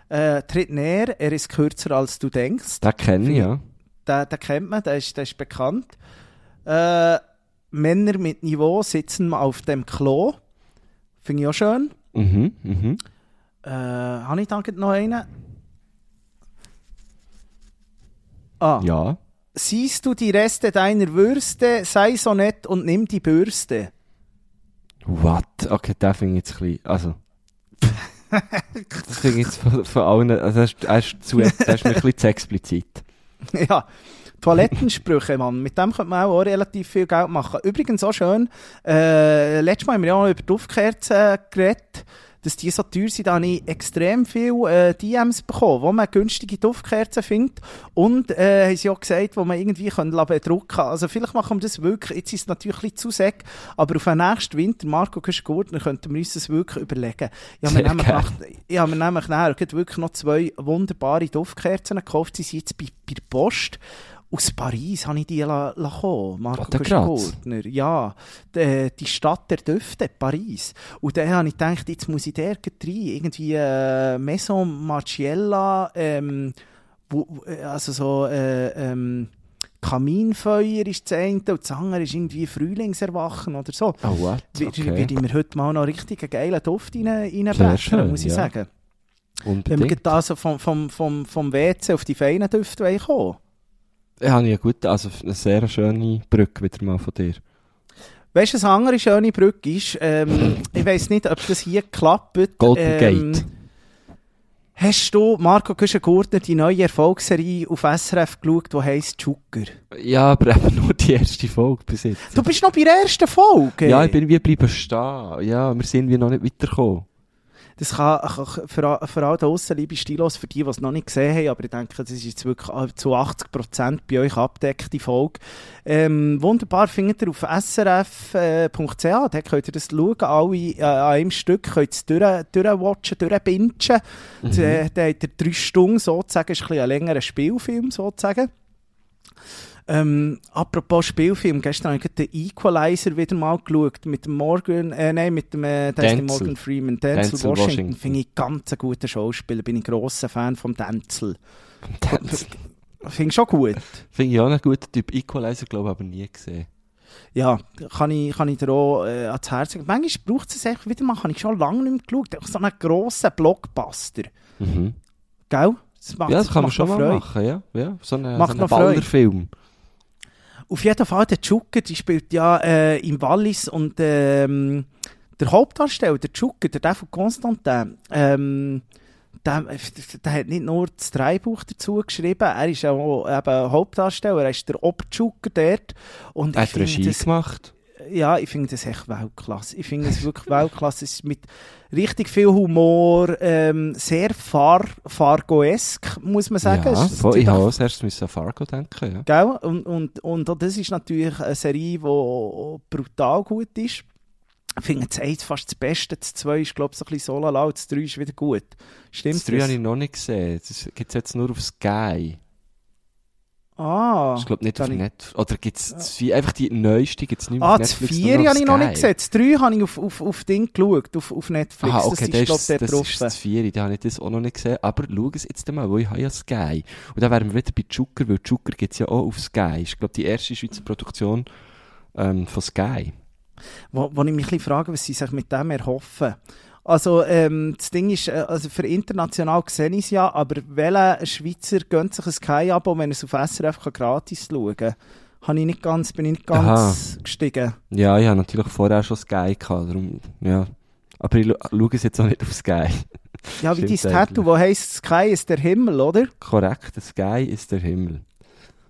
äh, tritt näher, er ist kürzer als du denkst. Den kenne ich, ja. Den, den kennt man, der ist, der ist bekannt. Äh, Männer mit Niveau sitzen auf dem Klo. Finde ich auch schön. Mhm, mhm. Äh, Habe ich da noch einen? Ah, Ja. siehst du die Reste deiner Würste, sei so nett und nimm die Bürste. What? Okay, den finde ich jetzt bisschen, also... das finde ich jetzt von, von allen, also das ist, das ist, zu, das ist mir ein bisschen zu explizit. [laughs] ja, Toilettensprüche, Mann. Mit dem könnte man auch relativ viel Geld machen. Übrigens auch schön, äh, letztes Mal haben wir ja auch über Duftkerzen geredet, dass die so teuer sind, da habe ich extrem viel äh, DMs bekommen, wo man günstige Duftkerzen findet. Und äh, haben sie auch gesagt, wo man irgendwie können bedrucken kann. Also vielleicht machen wir das wirklich, jetzt ist es natürlich ein bisschen zu säck, aber auf den nächsten Winter, Marco Kuschgurtner, könnten wir uns das wirklich überlegen. Ich habe mir nämlich, nach, ich habe mir nämlich nachher wirklich noch zwei wunderbare Duftkerzen gekauft. Sie sind jetzt bei, bei der Post. Aus Paris habe ich die la, la kommen, Marco? Kuschgurtner. Ja, die, die Stadt der Düfte, Paris. Und dann habe ich gedacht, jetzt muss ich der rein. Irgendwie äh, Maison Margiela ähm, wo, äh, also so, äh, ähm, Kaminfeuer ist das eine und das andere ist irgendwie Frühlingserwachen oder so. Oh, what? Würde Okay. würd ich mir heute mal noch richtig einen geilen Duft reinbrechen, muss ich ja. sagen. Wenn wir Unbedingt. gerade also vom, vom, vom, vom WC auf die feinen Düfte kommen Ja, eine gute, also eine sehr schöne Brücke wieder mal von dir. Weißt du, was eine andere schöne Brücke ist? Ähm, [laughs] ich weiss nicht, ob das hier klappt. Golden Ähm, Gate. hast du, Marco Güschen-Gurtner, die neue Erfolgsserie auf SRF geschaut, die heisst «Zucker»? Ja, aber eben nur die erste Folge bis jetzt. Du bist noch bei der ersten Folge? Ja, ich bin wie bleiben stehen. Ja, wir sind wie noch nicht weitergekommen. Das kann, kann für, für all da draussen, liebe Stilos, für die, die es noch nicht gesehen haben, aber ich denke, das ist jetzt wirklich zu 80% bei euch abdeckte Folge. Ähm, wunderbar findet ihr auf srf.ch, äh, da könnt ihr das schauen, alle äh, an einem Stück könnt ihr es durch, durchwatchen, durchbingen. Mhm. Da, da habt ihr drei Stunden sozusagen, ist ein, bisschen ein längerer Spielfilm sozusagen. Ähm, apropos Spielfilm, gestern habe ich den Equalizer wieder mal geschaut, mit dem Morgan, äh, nein, mit dem, äh, Denzel. Morgan Freeman, Denzel, Denzel Washington, Washington. finde ich ganz einen guten Schauspieler, bin ich grosser Fan vom Denzel. Das Finde ich schon gut. finde ich auch einen guten Typ. Equalizer, glaube ich, aber nie gesehen. Ja, kann ich, kann ich dir auch äh, ans Herz legen. Manchmal braucht es einfach wieder mal, habe ich schon lange nicht mehr geschaut, so einen grossen Blockbuster, Mhm. gell? Das macht, Ja, das kann man schon mal Freude. machen, ja. ja. So einen, Macht so einen noch Freude. Auf jeden Fall, der Tschucker, die spielt ja äh, im Wallis und ähm, der Hauptdarsteller, der Tschucker, der Dave Constantin, ähm, der, der hat nicht nur das Drehbuch dazu geschrieben, er ist auch eben Hauptdarsteller, er ist der Obtschucker dort. Und Er hat Regie das, gemacht. Ja, ich finde das echt Weltklasse. Ich finde es wirklich Weltklasse. Es ist mit richtig viel Humor, ähm, sehr far, Fargoesk, muss man sagen. ja, voll, ich habe auch müssen an Fargo denken, ja. Gell? Und, und, und auch das ist natürlich eine Serie, die brutal gut ist. Ich finde das 1 fast das Beste, das 2 ist glaube ich so ein bisschen so lala, das 3 ist wieder gut. Stimmt Das 3 habe ich noch nicht gesehen. Das gibt es jetzt nur auf Sky. Ah, Ich glaube nicht auf ich- Netflix. Oder gibt es einfach die neueste? Gibt's nicht mehr ah auf das Netflix, 4 nur habe ich noch nicht gesehen, das 3 habe ich auf, auf, auf Ding geschaut, auf, auf Netflix. Aha, okay, das ist das, ist, dort das ist das 4, da habe ich das auch noch nicht gesehen. Aber schau es jetzt mal, wo ich habe ja Sky. Und dann wären wir wieder bei Zucker, weil Zucker gibt es ja auch auf Sky. Ich glaube, die erste Schweizer Produktion ähm, von Sky. Wo, wo ich mich ein bisschen frage, was sie sich mit dem erhoffen. Also, ähm, das Ding ist, äh, also für international sehe ich es ja, aber welcher Schweizer gönnt sich ein Sky-Abo, wenn er es auf SRF kann gratis schauen kann? Habe ich nicht ganz, bin ich nicht ganz gestiegen. Ja, ich habe natürlich vorher schon Sky gehabt, darum, ja. Aber ich scha- schaue es jetzt auch nicht auf Sky. [laughs] Ja, wie dein Tattoo, wo heisst Sky ist der Himmel, oder? Korrekt, Sky ist der Himmel.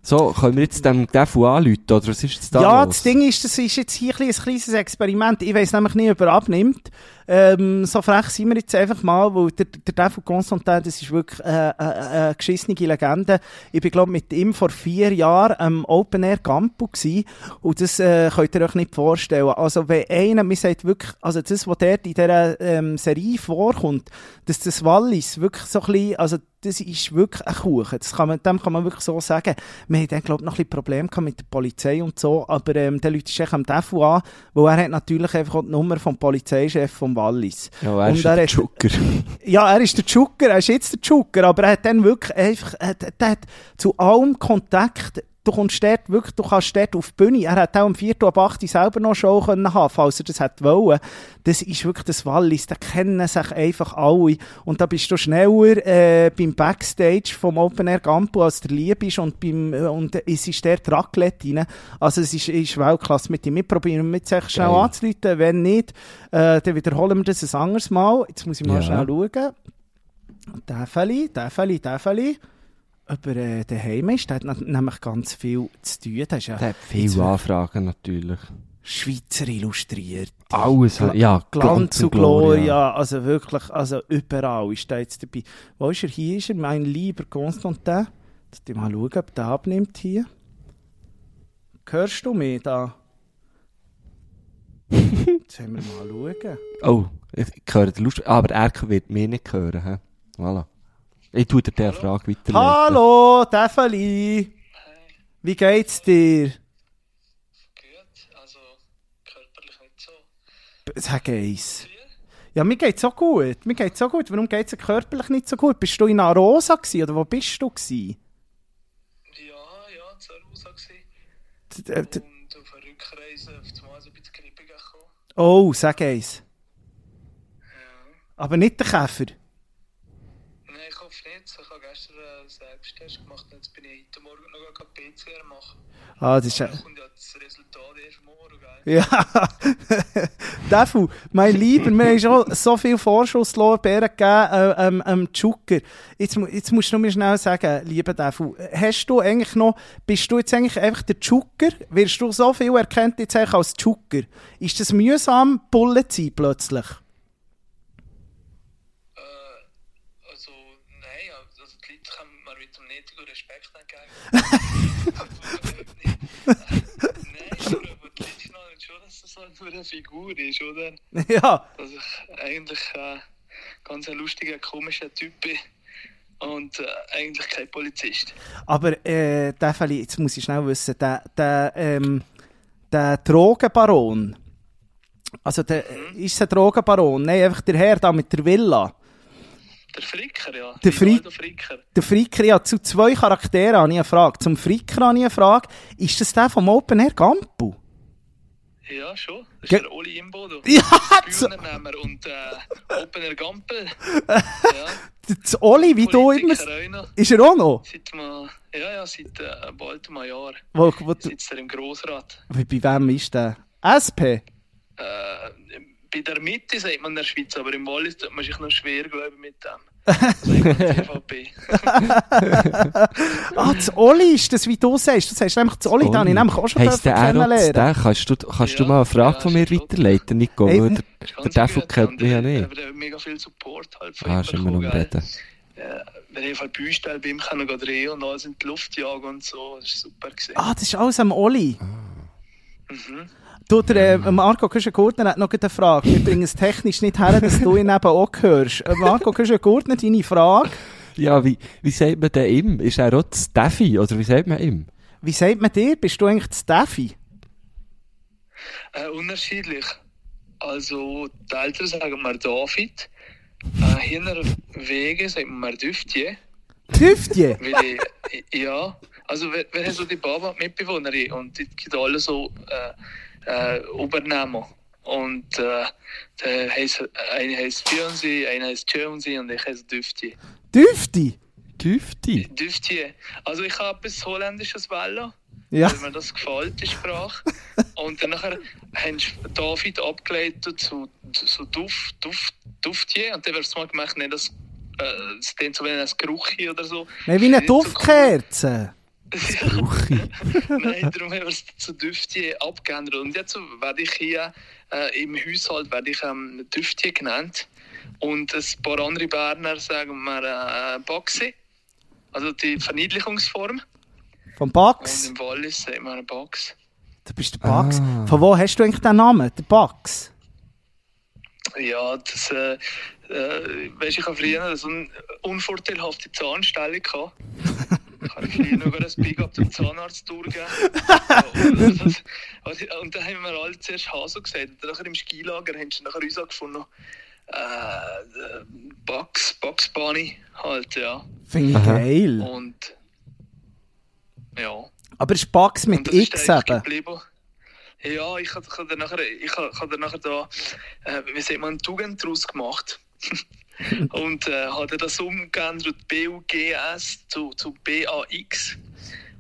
So, können wir jetzt dem Defu anrufen, oder was ist jetzt da ja, los? das Ding ist, das ist jetzt hier ein kleines Experiment. Ich weiß nämlich nicht, ob er abnimmt. Ähm, so frech sind wir jetzt einfach mal, weil der, der Dave Constantin, das ist wirklich äh, äh, eine geschissene Legende. Ich bin, glaube mit ihm vor vier Jahren am Open Air Campo gsi und das äh, könnt ihr euch nicht vorstellen. Also wenn einer, mir sagt wirklich, also das, was dort in dieser ähm, Serie vorkommt, dass das Wallis wirklich so ein bisschen, also das ist wirklich ein Kuchen. Das kann man, dem kann man wirklich so sagen. Wir haben dann, glaube ich, noch ein bisschen Probleme mit der Polizei und so, aber ähm, der Leute ist am Defu an, weil er hat natürlich einfach auch die Nummer vom Polizeichef vom Wallis. Ja, er Und ist er der Zucker. [laughs] Ja, er ist der Zucker, er ist jetzt der Zucker, aber er hat dann wirklich einfach, er, hat- er hat zu allem Kontakt, du kommst dort wirklich, du kannst dort auf die Bühne, er hat auch am 4. ab 8. selber noch Show können haben, falls er das hätte wollen. Das ist wirklich das Wallis, da kennen sich einfach alle und da bist du schneller äh, beim Backstage vom Open Air Campo, als der Lieb ist und, beim, äh, und es ist der Raclette rein. Also es ist, ist Weltklasse mit ihm. Wir probieren mit sich schnell Geil. anzuleiten, wenn nicht, äh, dann wiederholen wir das ein anderes Mal. Jetzt muss ich mal Ja. schnell schauen. Der Feli, der Feli, der Feli. Ob er äh, daheim ist, der hat nämlich ganz viel zu tun. Der ist ja Der hat viele Anfragen natürlich. Schweizer illustriert. Alles, Gla- ja, Glanz und Gloria, also wirklich, also überall ist er jetzt dabei. Wo ist er? Hier ist er, mein lieber Konstantin. Jetzt mal schauen, ob der abnimmt hier. Hörst du mich da? [laughs] Jetzt haben wir mal schauen. Oh, ich höre den Lust, aber er wird mich nicht hören. He? Voilà. Ich tue dir diese Frage weiterleiten. Hallo, Tefeli. Wie geht's dir? Gut, also körperlich nicht so. Sag eins. Ja, mir geht's so gut. Mir geht's so gut. Warum geht's dir körperlich nicht so gut? Bist du in Arosa gewesen, oder wo bist du gewesen? Ja, ja, zur Rosa gewesen. D- d- d- Und auf der Rückreise auf einmal so ein bisschen Grippe gekommen. Oh, sag eins. Ja. Aber nicht der Käfer. Nein, ich hoffe nicht. Ich habe gestern einen Selbsttest gemacht und jetzt bin ich heute Morgen PCR machen. Ah, das ist ja... Das Resultat erst morgen, gell? Ja, [laughs] Defu, mein Lieber, wir haben schon so viel Vorschusslorbeeren gegeben äh, ähm, ähm, Zucker. Jetzt, jetzt musst du mir schnell sagen, lieber Defu, hast du eigentlich noch, bist du jetzt eigentlich einfach der Zucker? Wirst du so viel erkennt jetzt eigentlich als Zucker? Ist das mühsam, Bulle zu sein plötzlich? Äh, also, nein, also die Leute können mir mit dem nötigen Respekt entgegen. [laughs] nein, aber Leute schnallen schon, dass das halt nur eine Figur ist, oder? ja, Dass ich eigentlich äh, ganz ein lustiger, komischer Typ bin und äh, eigentlich kein Polizist. aber äh, Defeli, jetzt muss ich schnell wissen, der, der, ähm, der Drogenbaron, also der, ist es ein Drogenbaron? Nein, einfach der Herr da mit der Villa. Der Fricker, ja. Der Fri- Fricker. Der Fricker, ja, zu zwei Charakteren habe ich eine Frage. Zum Fricker habe ich eine Frage. Ist das der vom Open Air Gampu? Ja, schon. Das Ge- ist der Oli Imbodo. [laughs] Ja, Bühnennehmer und äh, Opener Gampel. [laughs] ja, zu Oli, wie du immer... Ist er auch noch? Seit mal, ja, ja, seit äh, bald einem Jahr Wo, wo, sitzt er im Grossrat. bei wem ist der? SP? Äh, bei der Mitte sagt man in der Schweiz, aber im Wallis tut man sich noch schwer, glaube ich, mit dem. [laughs] Also ich. Ah, das Oli ist das, wie du sagst. Du sagst nämlich das Oli, den habe ich nämlich auch schon Heisst der kennenlernen. der? Kannst du, kannst du Ja, mal eine Frage ja, von mir ist weiterleiten, Nico? N- der, Ist der gut. kennt mich ja nicht. Er hat mega viel Support halt von Ah, ihm ist immer noch bekommen, Reden. Ja, wenn ich auf bei ihm können gehen drehen und alles in die Luft jagen und so, das war super. Gewesen. Ah, das ist alles am Oli. Mhm. Du, der äh, Marco Küschen-Gurtner hat noch eine Frage. Wir bringen es technisch nicht her, dass du ihn eben auch hörst. Äh, Marco Küschen-Gurtner, deine Frage. Ja, wie, wie sagt man denn ihm? Ist er auch das Steffi? Oder wie sagt man ihm? Wie sagt man dir? Bist du eigentlich das Steffi? Äh, unterschiedlich. Also, die Eltern sagen mir David. Äh, hinter Wege sagt man mir Düftje. Düftje? Weil ich, ja, also wir, wir haben so die Baba Mitbewohnerin und die gibt alle so äh, äh, Übernahmen. Und äh, der heisst, eine heißt Beyoncé, eine heißt Jonesy und ich heiße Düftje. Düfti? Düfti? Düftje. Also ich habe etwas Holländisches Welle, Ja. weil mir das gefällt, die Sprache. [laughs] Und dann nachher haben sie David abgeleitet zu, zu Duft, Duft, Duftje. Und dann wird es mal gemacht, nicht das, äh, klingt so wie ein Geruchi oder so. Nein, wie eine Nicht so cool. Duftkerze. [laughs] Ruchi? Nein, darum haben wir es zu Düftje abgeändert. Und jetzt werde ich hier äh, im Haushalt werde ich, ähm, Düftje genannt. Und ein paar andere Berner sagen wir äh, Baxi. Also die Verniedlichungsform. Vom Und Bax. im Wallis sagen wir Bax. Du bist der Bax. Ah. Von wo hast du eigentlich den Namen? Der Bax? Ja, das, äh, äh, weißt, ich habe früher so eine unvorteilhafte Zahnstellung gehabt. [laughs] Ich habe früher noch ein Big Up zum Zahnarzt durchgegeben. und, das- also, und dann haben wir alle zuerst Haso gesagt. Und dann nachher im Skilager haben sie nachher uns gefunden, äh, Bugs, Bugs Bunny halt, ja. Finde ich Aha. geil. Und ja. Aber ist Bax mit das X eben? geblieben. Ja, ich habe hab dann nachher, ich hab, hab dann nachher da, äh, wie sagt man, eine Tugend daraus gemacht. [laughs] [laughs] und äh, habe das umgeändert, B-U-G-S zu, zu B-A-X.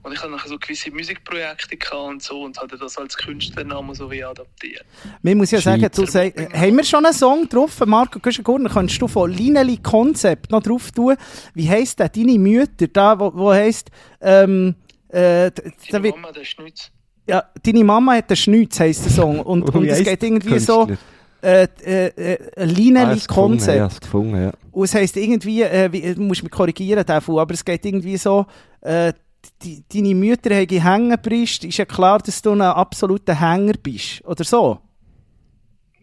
Und ich habe nachher so gewisse Musikprojekte gehabt und so und hatte das als Künstlernamen so wie adaptiert. Man muss ja sagen, du sag, haben wir schon einen Song drauf? Marco Güschen-Gurner, kannst du von Lineli Concept noch drauf tun? Wie heisst der? Deine Mütter, da, wo, wo heisst, ähm, äh, da Mama, der Schnitz. ja, deine Mama hat den Schnütz, heisst der Song. Und, [laughs] Oh, und es geht irgendwie der so, Äh, äh, äh, Ah, Lineli es gefunden, Concept. Ja, es gefunden, ja. Und es heisst irgendwie, äh, wie, du musst mich korrigieren davon, aber es geht irgendwie so, äh, die, deine Mütter haben Hängerbrist, ist ja klar, dass du ein absoluter Hänger bist. Oder so.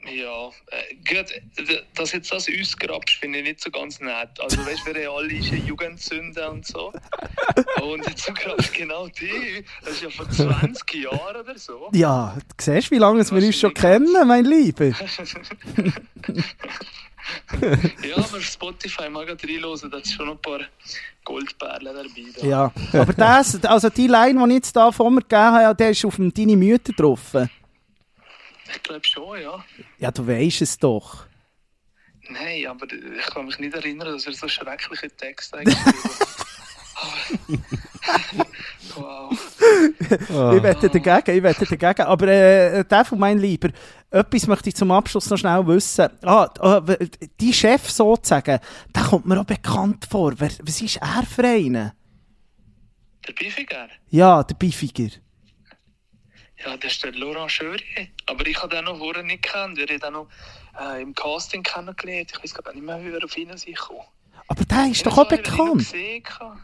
Ja, äh, gut, dass jetzt das ausgrabst, finde ich nicht so ganz nett. Also, weißt du, wir haben alle schon Jugendsünden und so. Und jetzt grabst genau die. Das ist ja vor 20 Jahren oder so. Ja, du siehst, wie lange wir uns schon kennen, mein Lieber. [laughs] Ja, aber Spotify mag ich reinhören, da ist schon ein paar Goldperlen dabei. Da. Ja, aber das, also die Line, die ich jetzt da von mir gegeben habe, der ist auf dem deine Mütter drauf. Ich glaube schon, ja. Ja, du weisst es doch. Nein, aber ich kann mich nicht erinnern, dass er so schreckliche Texte eingeschrieben hat. [laughs] [laughs] wow. Ich wette dagegen, ich wette dagegen. Aber äh, der von mein Lieber, etwas möchte ich zum Abschluss noch schnell wissen. Ah, w- die Chef sozusagen, der kommt mir auch bekannt vor. Wer, was ist er für einen? Der Biffiger? Ja, der Biffiger. Ja, das ist der Laurent Schörier. Aber ich habe den noch vorher nicht gekannt. Wir haben den noch äh, im Casting kennengelernt. Ich weiß gar nicht mehr, wie er auf ihn sich kommt. Aber der ist doch auch bekannt. Gesehen, gehabt.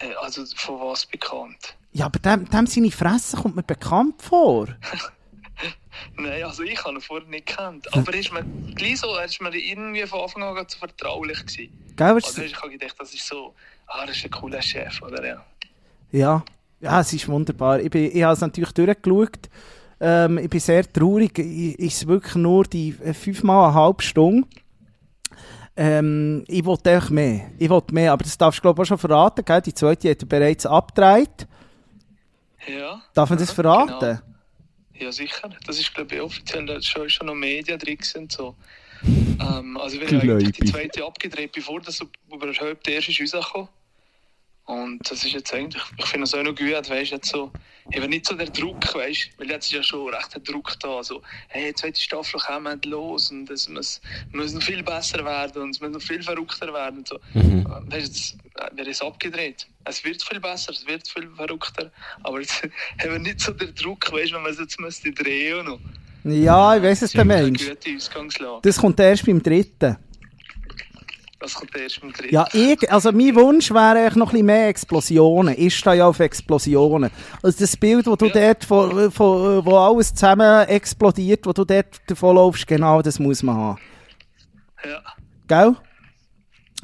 äh, also von was bekannt? Ja, aber dem, dem seine Fresse kommt mir bekannt vor. [laughs] Nein, also ich habe ihn vorher nicht gekannt. Aber er ist mir gleich so, er ist mir irgendwie von Anfang an so vertraulich gewesen. Gell, Also ich habe gedacht, das ist so, ah, das ist ein cooler Chef, oder ja. Ja, ja, es ist wunderbar. Ich, bin, ich habe es natürlich durchgeschaut. Ähm, ich bin sehr traurig. Ich- Ist wirklich nur die äh, fünfmal eine halbe Stunde. Ähm, ich wollte einfach mehr. Ich wollte mehr, aber das darfst du glaube ich auch schon verraten. Gell? Die zweite hat er bereits abgedreht. Ja. Darf man das verraten? genau. Ja, sicher. Das ist, glaube ich, offiziell, da schon, schon noch Medien drin sind. So. Ähm, also wir haben die zweite abgedreht, bevor das überhaupt der erste ist rausgekommen. Und das ist jetzt eigentlich, ich finde es auch noch gut, weißt du, jetzt so, eben nicht so der Druck, weißt du, weil jetzt ist ja schon recht der Druck da, so, hey, die zweite Staffel kommt los und es muss, muss noch viel besser werden und es muss noch viel verrückter werden und so. Mhm. Weißt du, jetzt äh, wird es abgedreht. Es wird viel besser, es wird viel verrückter, aber jetzt [laughs] haben wir nicht so den Druck, weißt du, wenn man es jetzt müsste drehen noch. Ja, ich weiß es, der Das ist eine Mensch. gute Ausgangslage. Das kommt erst beim dritten. Das kommt erst mit dritten. Ja, ich, also mein Wunsch wäre eigentlich noch ein bisschen mehr Explosionen. Ich stehe ja auf Explosionen. Also das Bild, wo du Ja. dort, von, von, wo alles zusammen explodiert, wo du dort davon laufst, genau das muss man haben. Ja. Gell?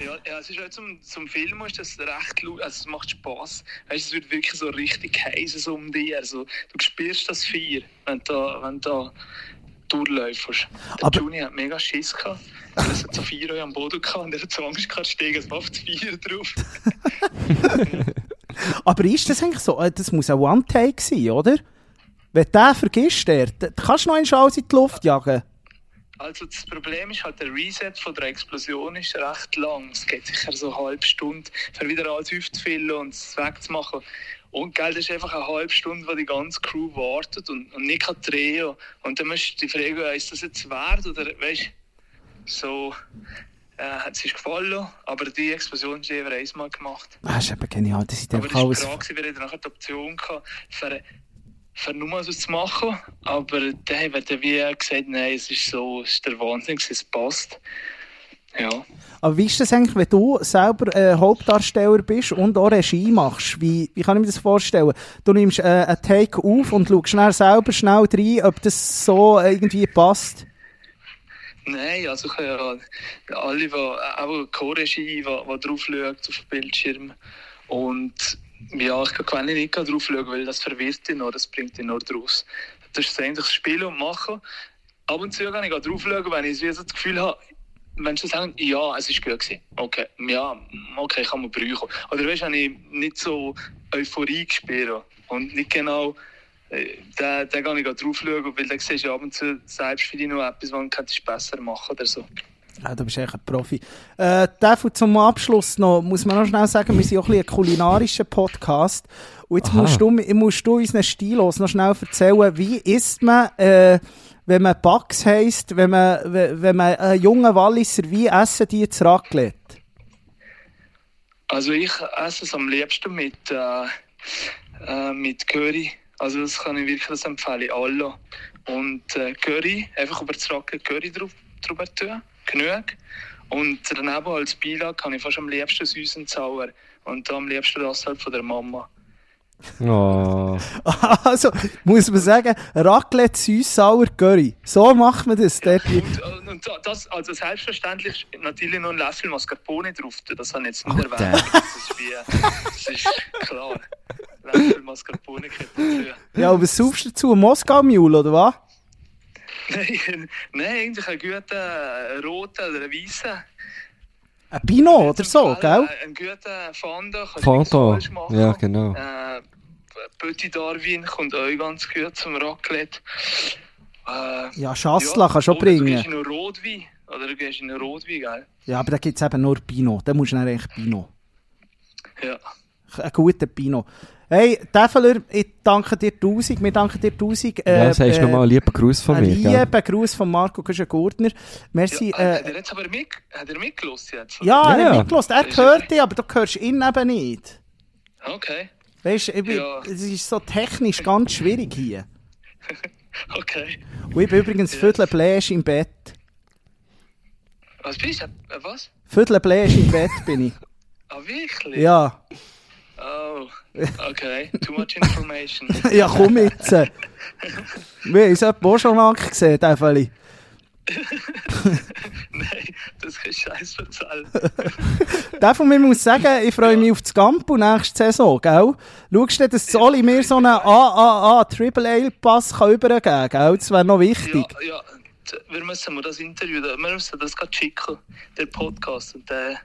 Ja, ja, es ist auch zum, zum Film ist das recht lu- also es macht Spaß. Weißt, es wird wirklich so richtig heiß um dich. Also, du spürst das Feuer, wenn du da, wenn du da durchläufst. Der Aber- Juni hat mega Schiss gehabt. Er hat so Feuer am Boden gehabt und er hat so Angst gehabt, steigen, es das Feuer drauf. [laughs] Aber ist das eigentlich so? Äh, Das muss ein One-Take sein, oder? Wenn den vergisst, der, kannst du noch einmal alles in die Luft jagen. Also das Problem ist halt, der Reset von der Explosion ist recht lang. Es geht sicher so eine halbe Stunde, für wieder alles aufzufüllen und es wegzumachen. Und gell, das ist einfach eine halbe Stunde, wo die ganze Crew wartet und, und nicht kann drehen. Und dann musst du dich fragen, ist das jetzt wert oder weißt so äh, hat es sich gefallen, aber die Explosion ist eher einmal gemacht. Ah, das ist eben genial. Das ist Aber das war die Frage, wir hatten nachher die Option gehabt, für, für nur so zu machen. Aber dann haben wir dann wie gesagt, nein, es ist so, es ist der Wahnsinn, es passt. Ja. Aber wie ist das eigentlich, wenn du selber äh, Hauptdarsteller bist und auch Regie machst? Wie, wie kann ich mir das vorstellen? Du nimmst äh, einen Take auf und schaust schnell selber schnell rein, ob das so irgendwie passt. Nein, also ich habe ja alle, die, auch Co-Regie, die, die drauf schaut auf dem Bildschirm. Und ja, ich kann nicht drauf schauen, weil das verwirrt ihn noch, das bringt ihn noch draus. Das ist eigentlich das Spielen und Machen. Ab und zu kann ich drauf schauen, wenn ich so das Gefühl habe, Menschen sagen, ja, es ist gut gewesen. Okay, ja, okay, kann man brauchen. Oder weißt du, wenn ich nicht so Euphorie spüre und nicht genau, äh, dann, dann kann ich auch drauf schauen, weil dann siehst du ab und zu selbst für dich noch etwas, was du könntest besser machen oder so. Ja, du bist echt ein Profi. Äh, zum Abschluss noch, muss man noch schnell sagen, wir sind auch ein, bisschen ein kulinarischer Podcast. Und jetzt Aha. musst du, musst du unseren Stilos noch schnell erzählen, wie isst man, äh, wenn man Bugs heisst, wenn man, wenn man einen jungen Walliser, wie essen die jetzt Raclette? Also ich esse es am liebsten mit, äh, äh, mit Curry. Also das kann ich wirklich empfehlen, alle. Und äh, Curry, einfach über das Raclette Curry drauf, drüber tun, genug. Und daneben als Beilage kann ich fast am liebsten süß und sauer. Und am liebsten das halt von der Mama. Oh. [laughs] Also, muss man sagen, Raclette, süß, sauer, Curry. So macht man das. Und, äh, und das, also selbstverständlich natürlich noch ein Löffel Mascarpone drauf. Das habe ich jetzt nicht Oh, erwähnt. Das ist, wie, das ist klar. Löffel Mascarpone gehört dazu. Ja, aber was saufst du dazu? Ein Moskau-Mule, oder was? Nein, nein, eigentlich einen guten äh, roten oder einen weißen. Ein Pinot oder so, gell? Fanta. nichts Fanta. falsch machen. Ja, genau. Äh, Petit Darwin kommt auch ganz gut zum Raclette. Äh, Ja, Schassla kannst du auch oder Du bringen. gehst in einen Rotwein. Oder du gehst in einen Rotwein, gell? Ja, aber da gibt es eben nur Pinot. Da musst du dann eigentlich Pinot. Ja. Ein guter Pinot. Hey, Tefeler, ich danke dir tausend. Wir danken dir tausend. Ja, sagst äh, nochmal einen lieben Gruß von mir. gell? lieben Gruß von Marco Kuschen-Gurtner. Merci. ja, äh, hat äh, er jetzt aber mit, hat er mitgelost jetzt? ja, er Ja. hat mitgehört. Er hört er- dich, aber du hörst ihn eben nicht. Okay, Weißt du, es ist so technisch ganz schwierig hier. [laughs] okay. Und ich bin übrigens Viertel Bläsch im Bett. Was bist du? Äh, was? Viertel Bläsch im Bett bin ich. [laughs] Ah, wirklich? Ja. Oh, okay. Too much information. [laughs] Ja, komm jetzt. Wir haben uns auch schon lange gesehen, Tefeli. [laughs] Nein, das ist scheiß erzählen. [laughs] Der von mir muss sagen, ich freue mich auf das Gampo nächste Saison, gell? Schaust du, dass Zoli mir so einen AAA Triple Ale Pass übergeben kann, gell? Das wäre noch wichtig. Ja, ja. Wir müssen mal das Interview, wir müssen das gerade schicken, der Podcast. Und dann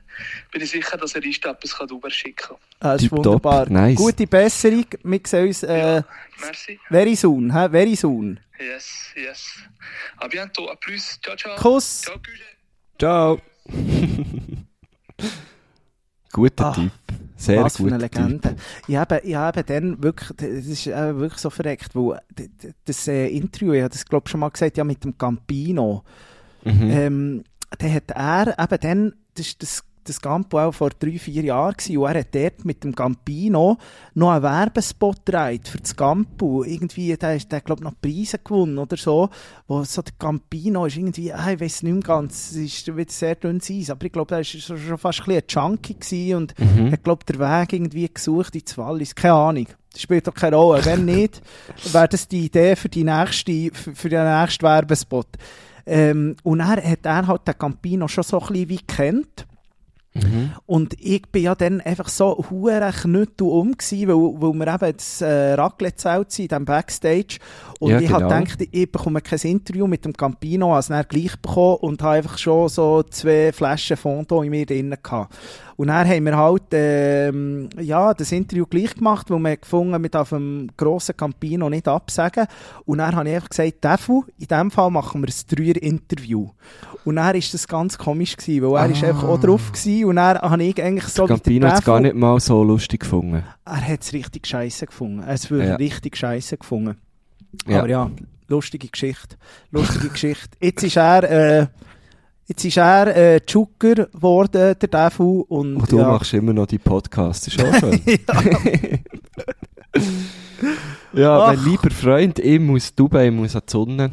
bin ich sicher, dass er ist, etwas kann rüberschicken kann. Ah, Das ist wunderbar. nice. Gute Besserung. Wir sehen uns äh, Ja, merci. very soon, hä? Very soon. Yes, yes. À bientôt, à plus. Ciao, ciao. Kuss. Ciao, Güle. Ciao. [laughs] guter Ah, Typ. Sehr Was für eine guter Typ. Legende. Ich habe, ich habe dann wirklich, das ist äh, wirklich so verreckt, weil das äh, Interview, ich habe das glaube ich schon mal gesagt, ja mit dem Campino, Mhm. ähm, dann hat er eben dann, das ist das, das Campo auch vor drei, vier Jahren gewesen, und er hat dort mit dem Campino noch einen Werbespot gedreht für das Campo. Irgendwie, der ist, der glaube noch Preise gewonnen oder so, wo so der Campino ist irgendwie, ah, ich weiß nicht mehr ganz, es ist wieder sehr dünnes Eis, aber ich glaube, er ist schon fast ein bisschen ein Junkie gewesen und Mhm. hat, glaube den Weg irgendwie gesucht ins Wallis. Keine Ahnung. Das spielt doch keine Rolle. Wenn nicht, [laughs] wäre das die Idee für, die nächste, für, für den nächsten Werbespot. Ähm, und er hat er halt den Campino schon so ein bisschen wie kennt. Mhm. Und ich bin ja dann einfach so hure knüttel um gsi, weil, weil wir eben das äh, Raclette-Zelt sind, in diesem Backstage. Und Ja, ich habe genau. gedacht, ich bekomme kein Interview mit dem Campino, als er gleich bekommen und habe einfach schon so zwei Flaschen Fondo in mir drin gehabt. Und dann haben wir halt, ähm, ja, das Interview gleich gemacht, weil wir gefunden, wir dürfen dem grossen Campino nicht absagen. Und dann habe ich einfach gesagt, Defu, in diesem Fall machen wir ein Dreier-Interview. Und dann war das ganz komisch, gewesen, weil er ist einfach auch drauf gewesen, und dann habe ich eigentlich so der Campino hat es gar nicht mal so lustig gefunden. er hat es richtig scheiße gefunden. Es wirklich Ja. richtig scheiße gefunden. Ja. Aber ja, lustige Geschichte. Lustige [laughs] Geschichte. Jetzt ist er, äh, jetzt ist er äh, Zucker geworden, der Defu. Und, Und du ja. machst immer noch die Podcasts, ist auch schön. [laughs] ja, Ach. mein lieber Freund, ich muss Dubai, ich muss an die Sonne.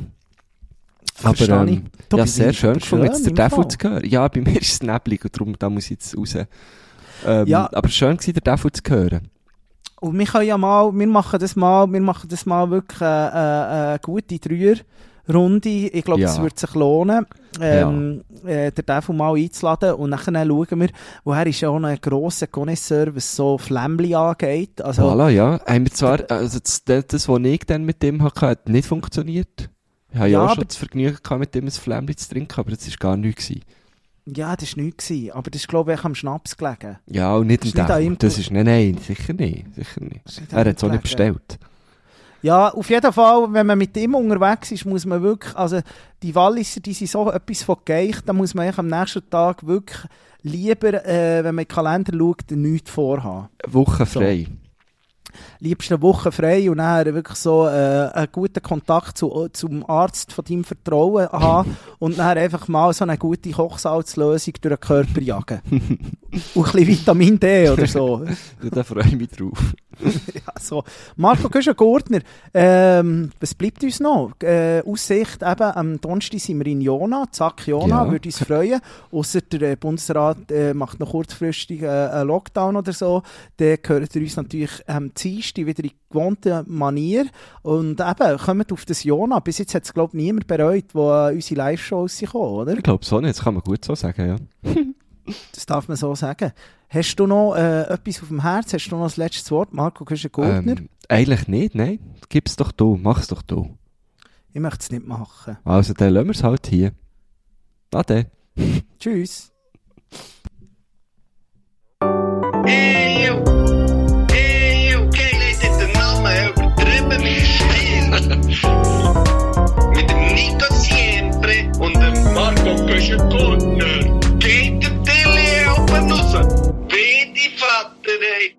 Aber Verstehe ich. ähm, Du ja, sehr schön gefunden, jetzt der Fall. zu hören. Ja, bei mir ist es neblig und darum da muss ich jetzt raus. Ähm, Ja. Aber schön war, der Devil zu hören. Und wir können ja mal, wir machen das mal, wir machen das mal wirklich äh, äh, eine gute Dreier-Runde. Ich glaube, Ja. es wird sich lohnen, ähm, äh, den Devil mal einzuladen und dann schauen wir, woher ist ja auch ein grosser Connoisseur, was so Flämmli angeht. Also, Voilà, ja. Haben zwar, also das, das, was ich dann mit dem hatte, hat nicht funktioniert. Ich hatte ja, Ja, auch aber- schon das Vergnügen gehabt, mit dem ein Flämmchen zu trinken, aber das war gar nichts. Gewesen. Ja, das war nichts. Aber das ist, glaube ich, am Schnaps gelegen. Ja, und nicht an Devil. Das ist, nein, nein, sicher nicht. Sicher nicht. Er hat es auch nicht bestellt. Ja, auf jeden Fall, wenn man mit ihm unterwegs ist, muss man wirklich, also die Walliser, die sind so etwas von geich, da muss man am nächsten Tag wirklich lieber, äh, wenn man in den Kalender schaut, nichts vorhaben. Woche frei. Liebst eine Woche frei und dann wirklich so äh, einen guten Kontakt zu, zum Arzt von deinem Vertrauen [laughs] haben und dann einfach mal so eine gute Kochsalzlösung durch den Körper jagen. [laughs] und ein bisschen Vitamin D oder so. [laughs] Ja, da freue ich mich drauf. ja, so. Marco Köschen-Gurtner, ähm, was bleibt uns noch? Äh, Aussicht, eben, am Donnerstag sind wir in Jona, zack, Jona, Ja. würde uns freuen. Ausser der äh, Bundesrat äh, macht noch kurzfristig äh, einen Lockdown oder so, dann gehört ihr uns natürlich am Dienstag wieder in gewohnter Manier. Und eben, kommt auf das Jona. Bis jetzt hat es, glaube ich, niemand bereut, wo äh, unsere Live-Shows sind oder? Ich glaube so nicht, das kann man gut so sagen, ja. [laughs] Das darf man so sagen. Hast du noch äh, etwas auf dem Herz? Hast du noch das letzte Wort, Marco Köschen-Gurtner? Ähm, eigentlich nicht, nein. Gib's doch du, mach's doch du. Ich möchte es nicht machen. Also, dann lassen wir's halt hier. Ade. Tschüss. Ey, Nico Siempre und dem Marco Köschen-Gurtner. Geht der Tele oben raus. Wie die Vater, ey.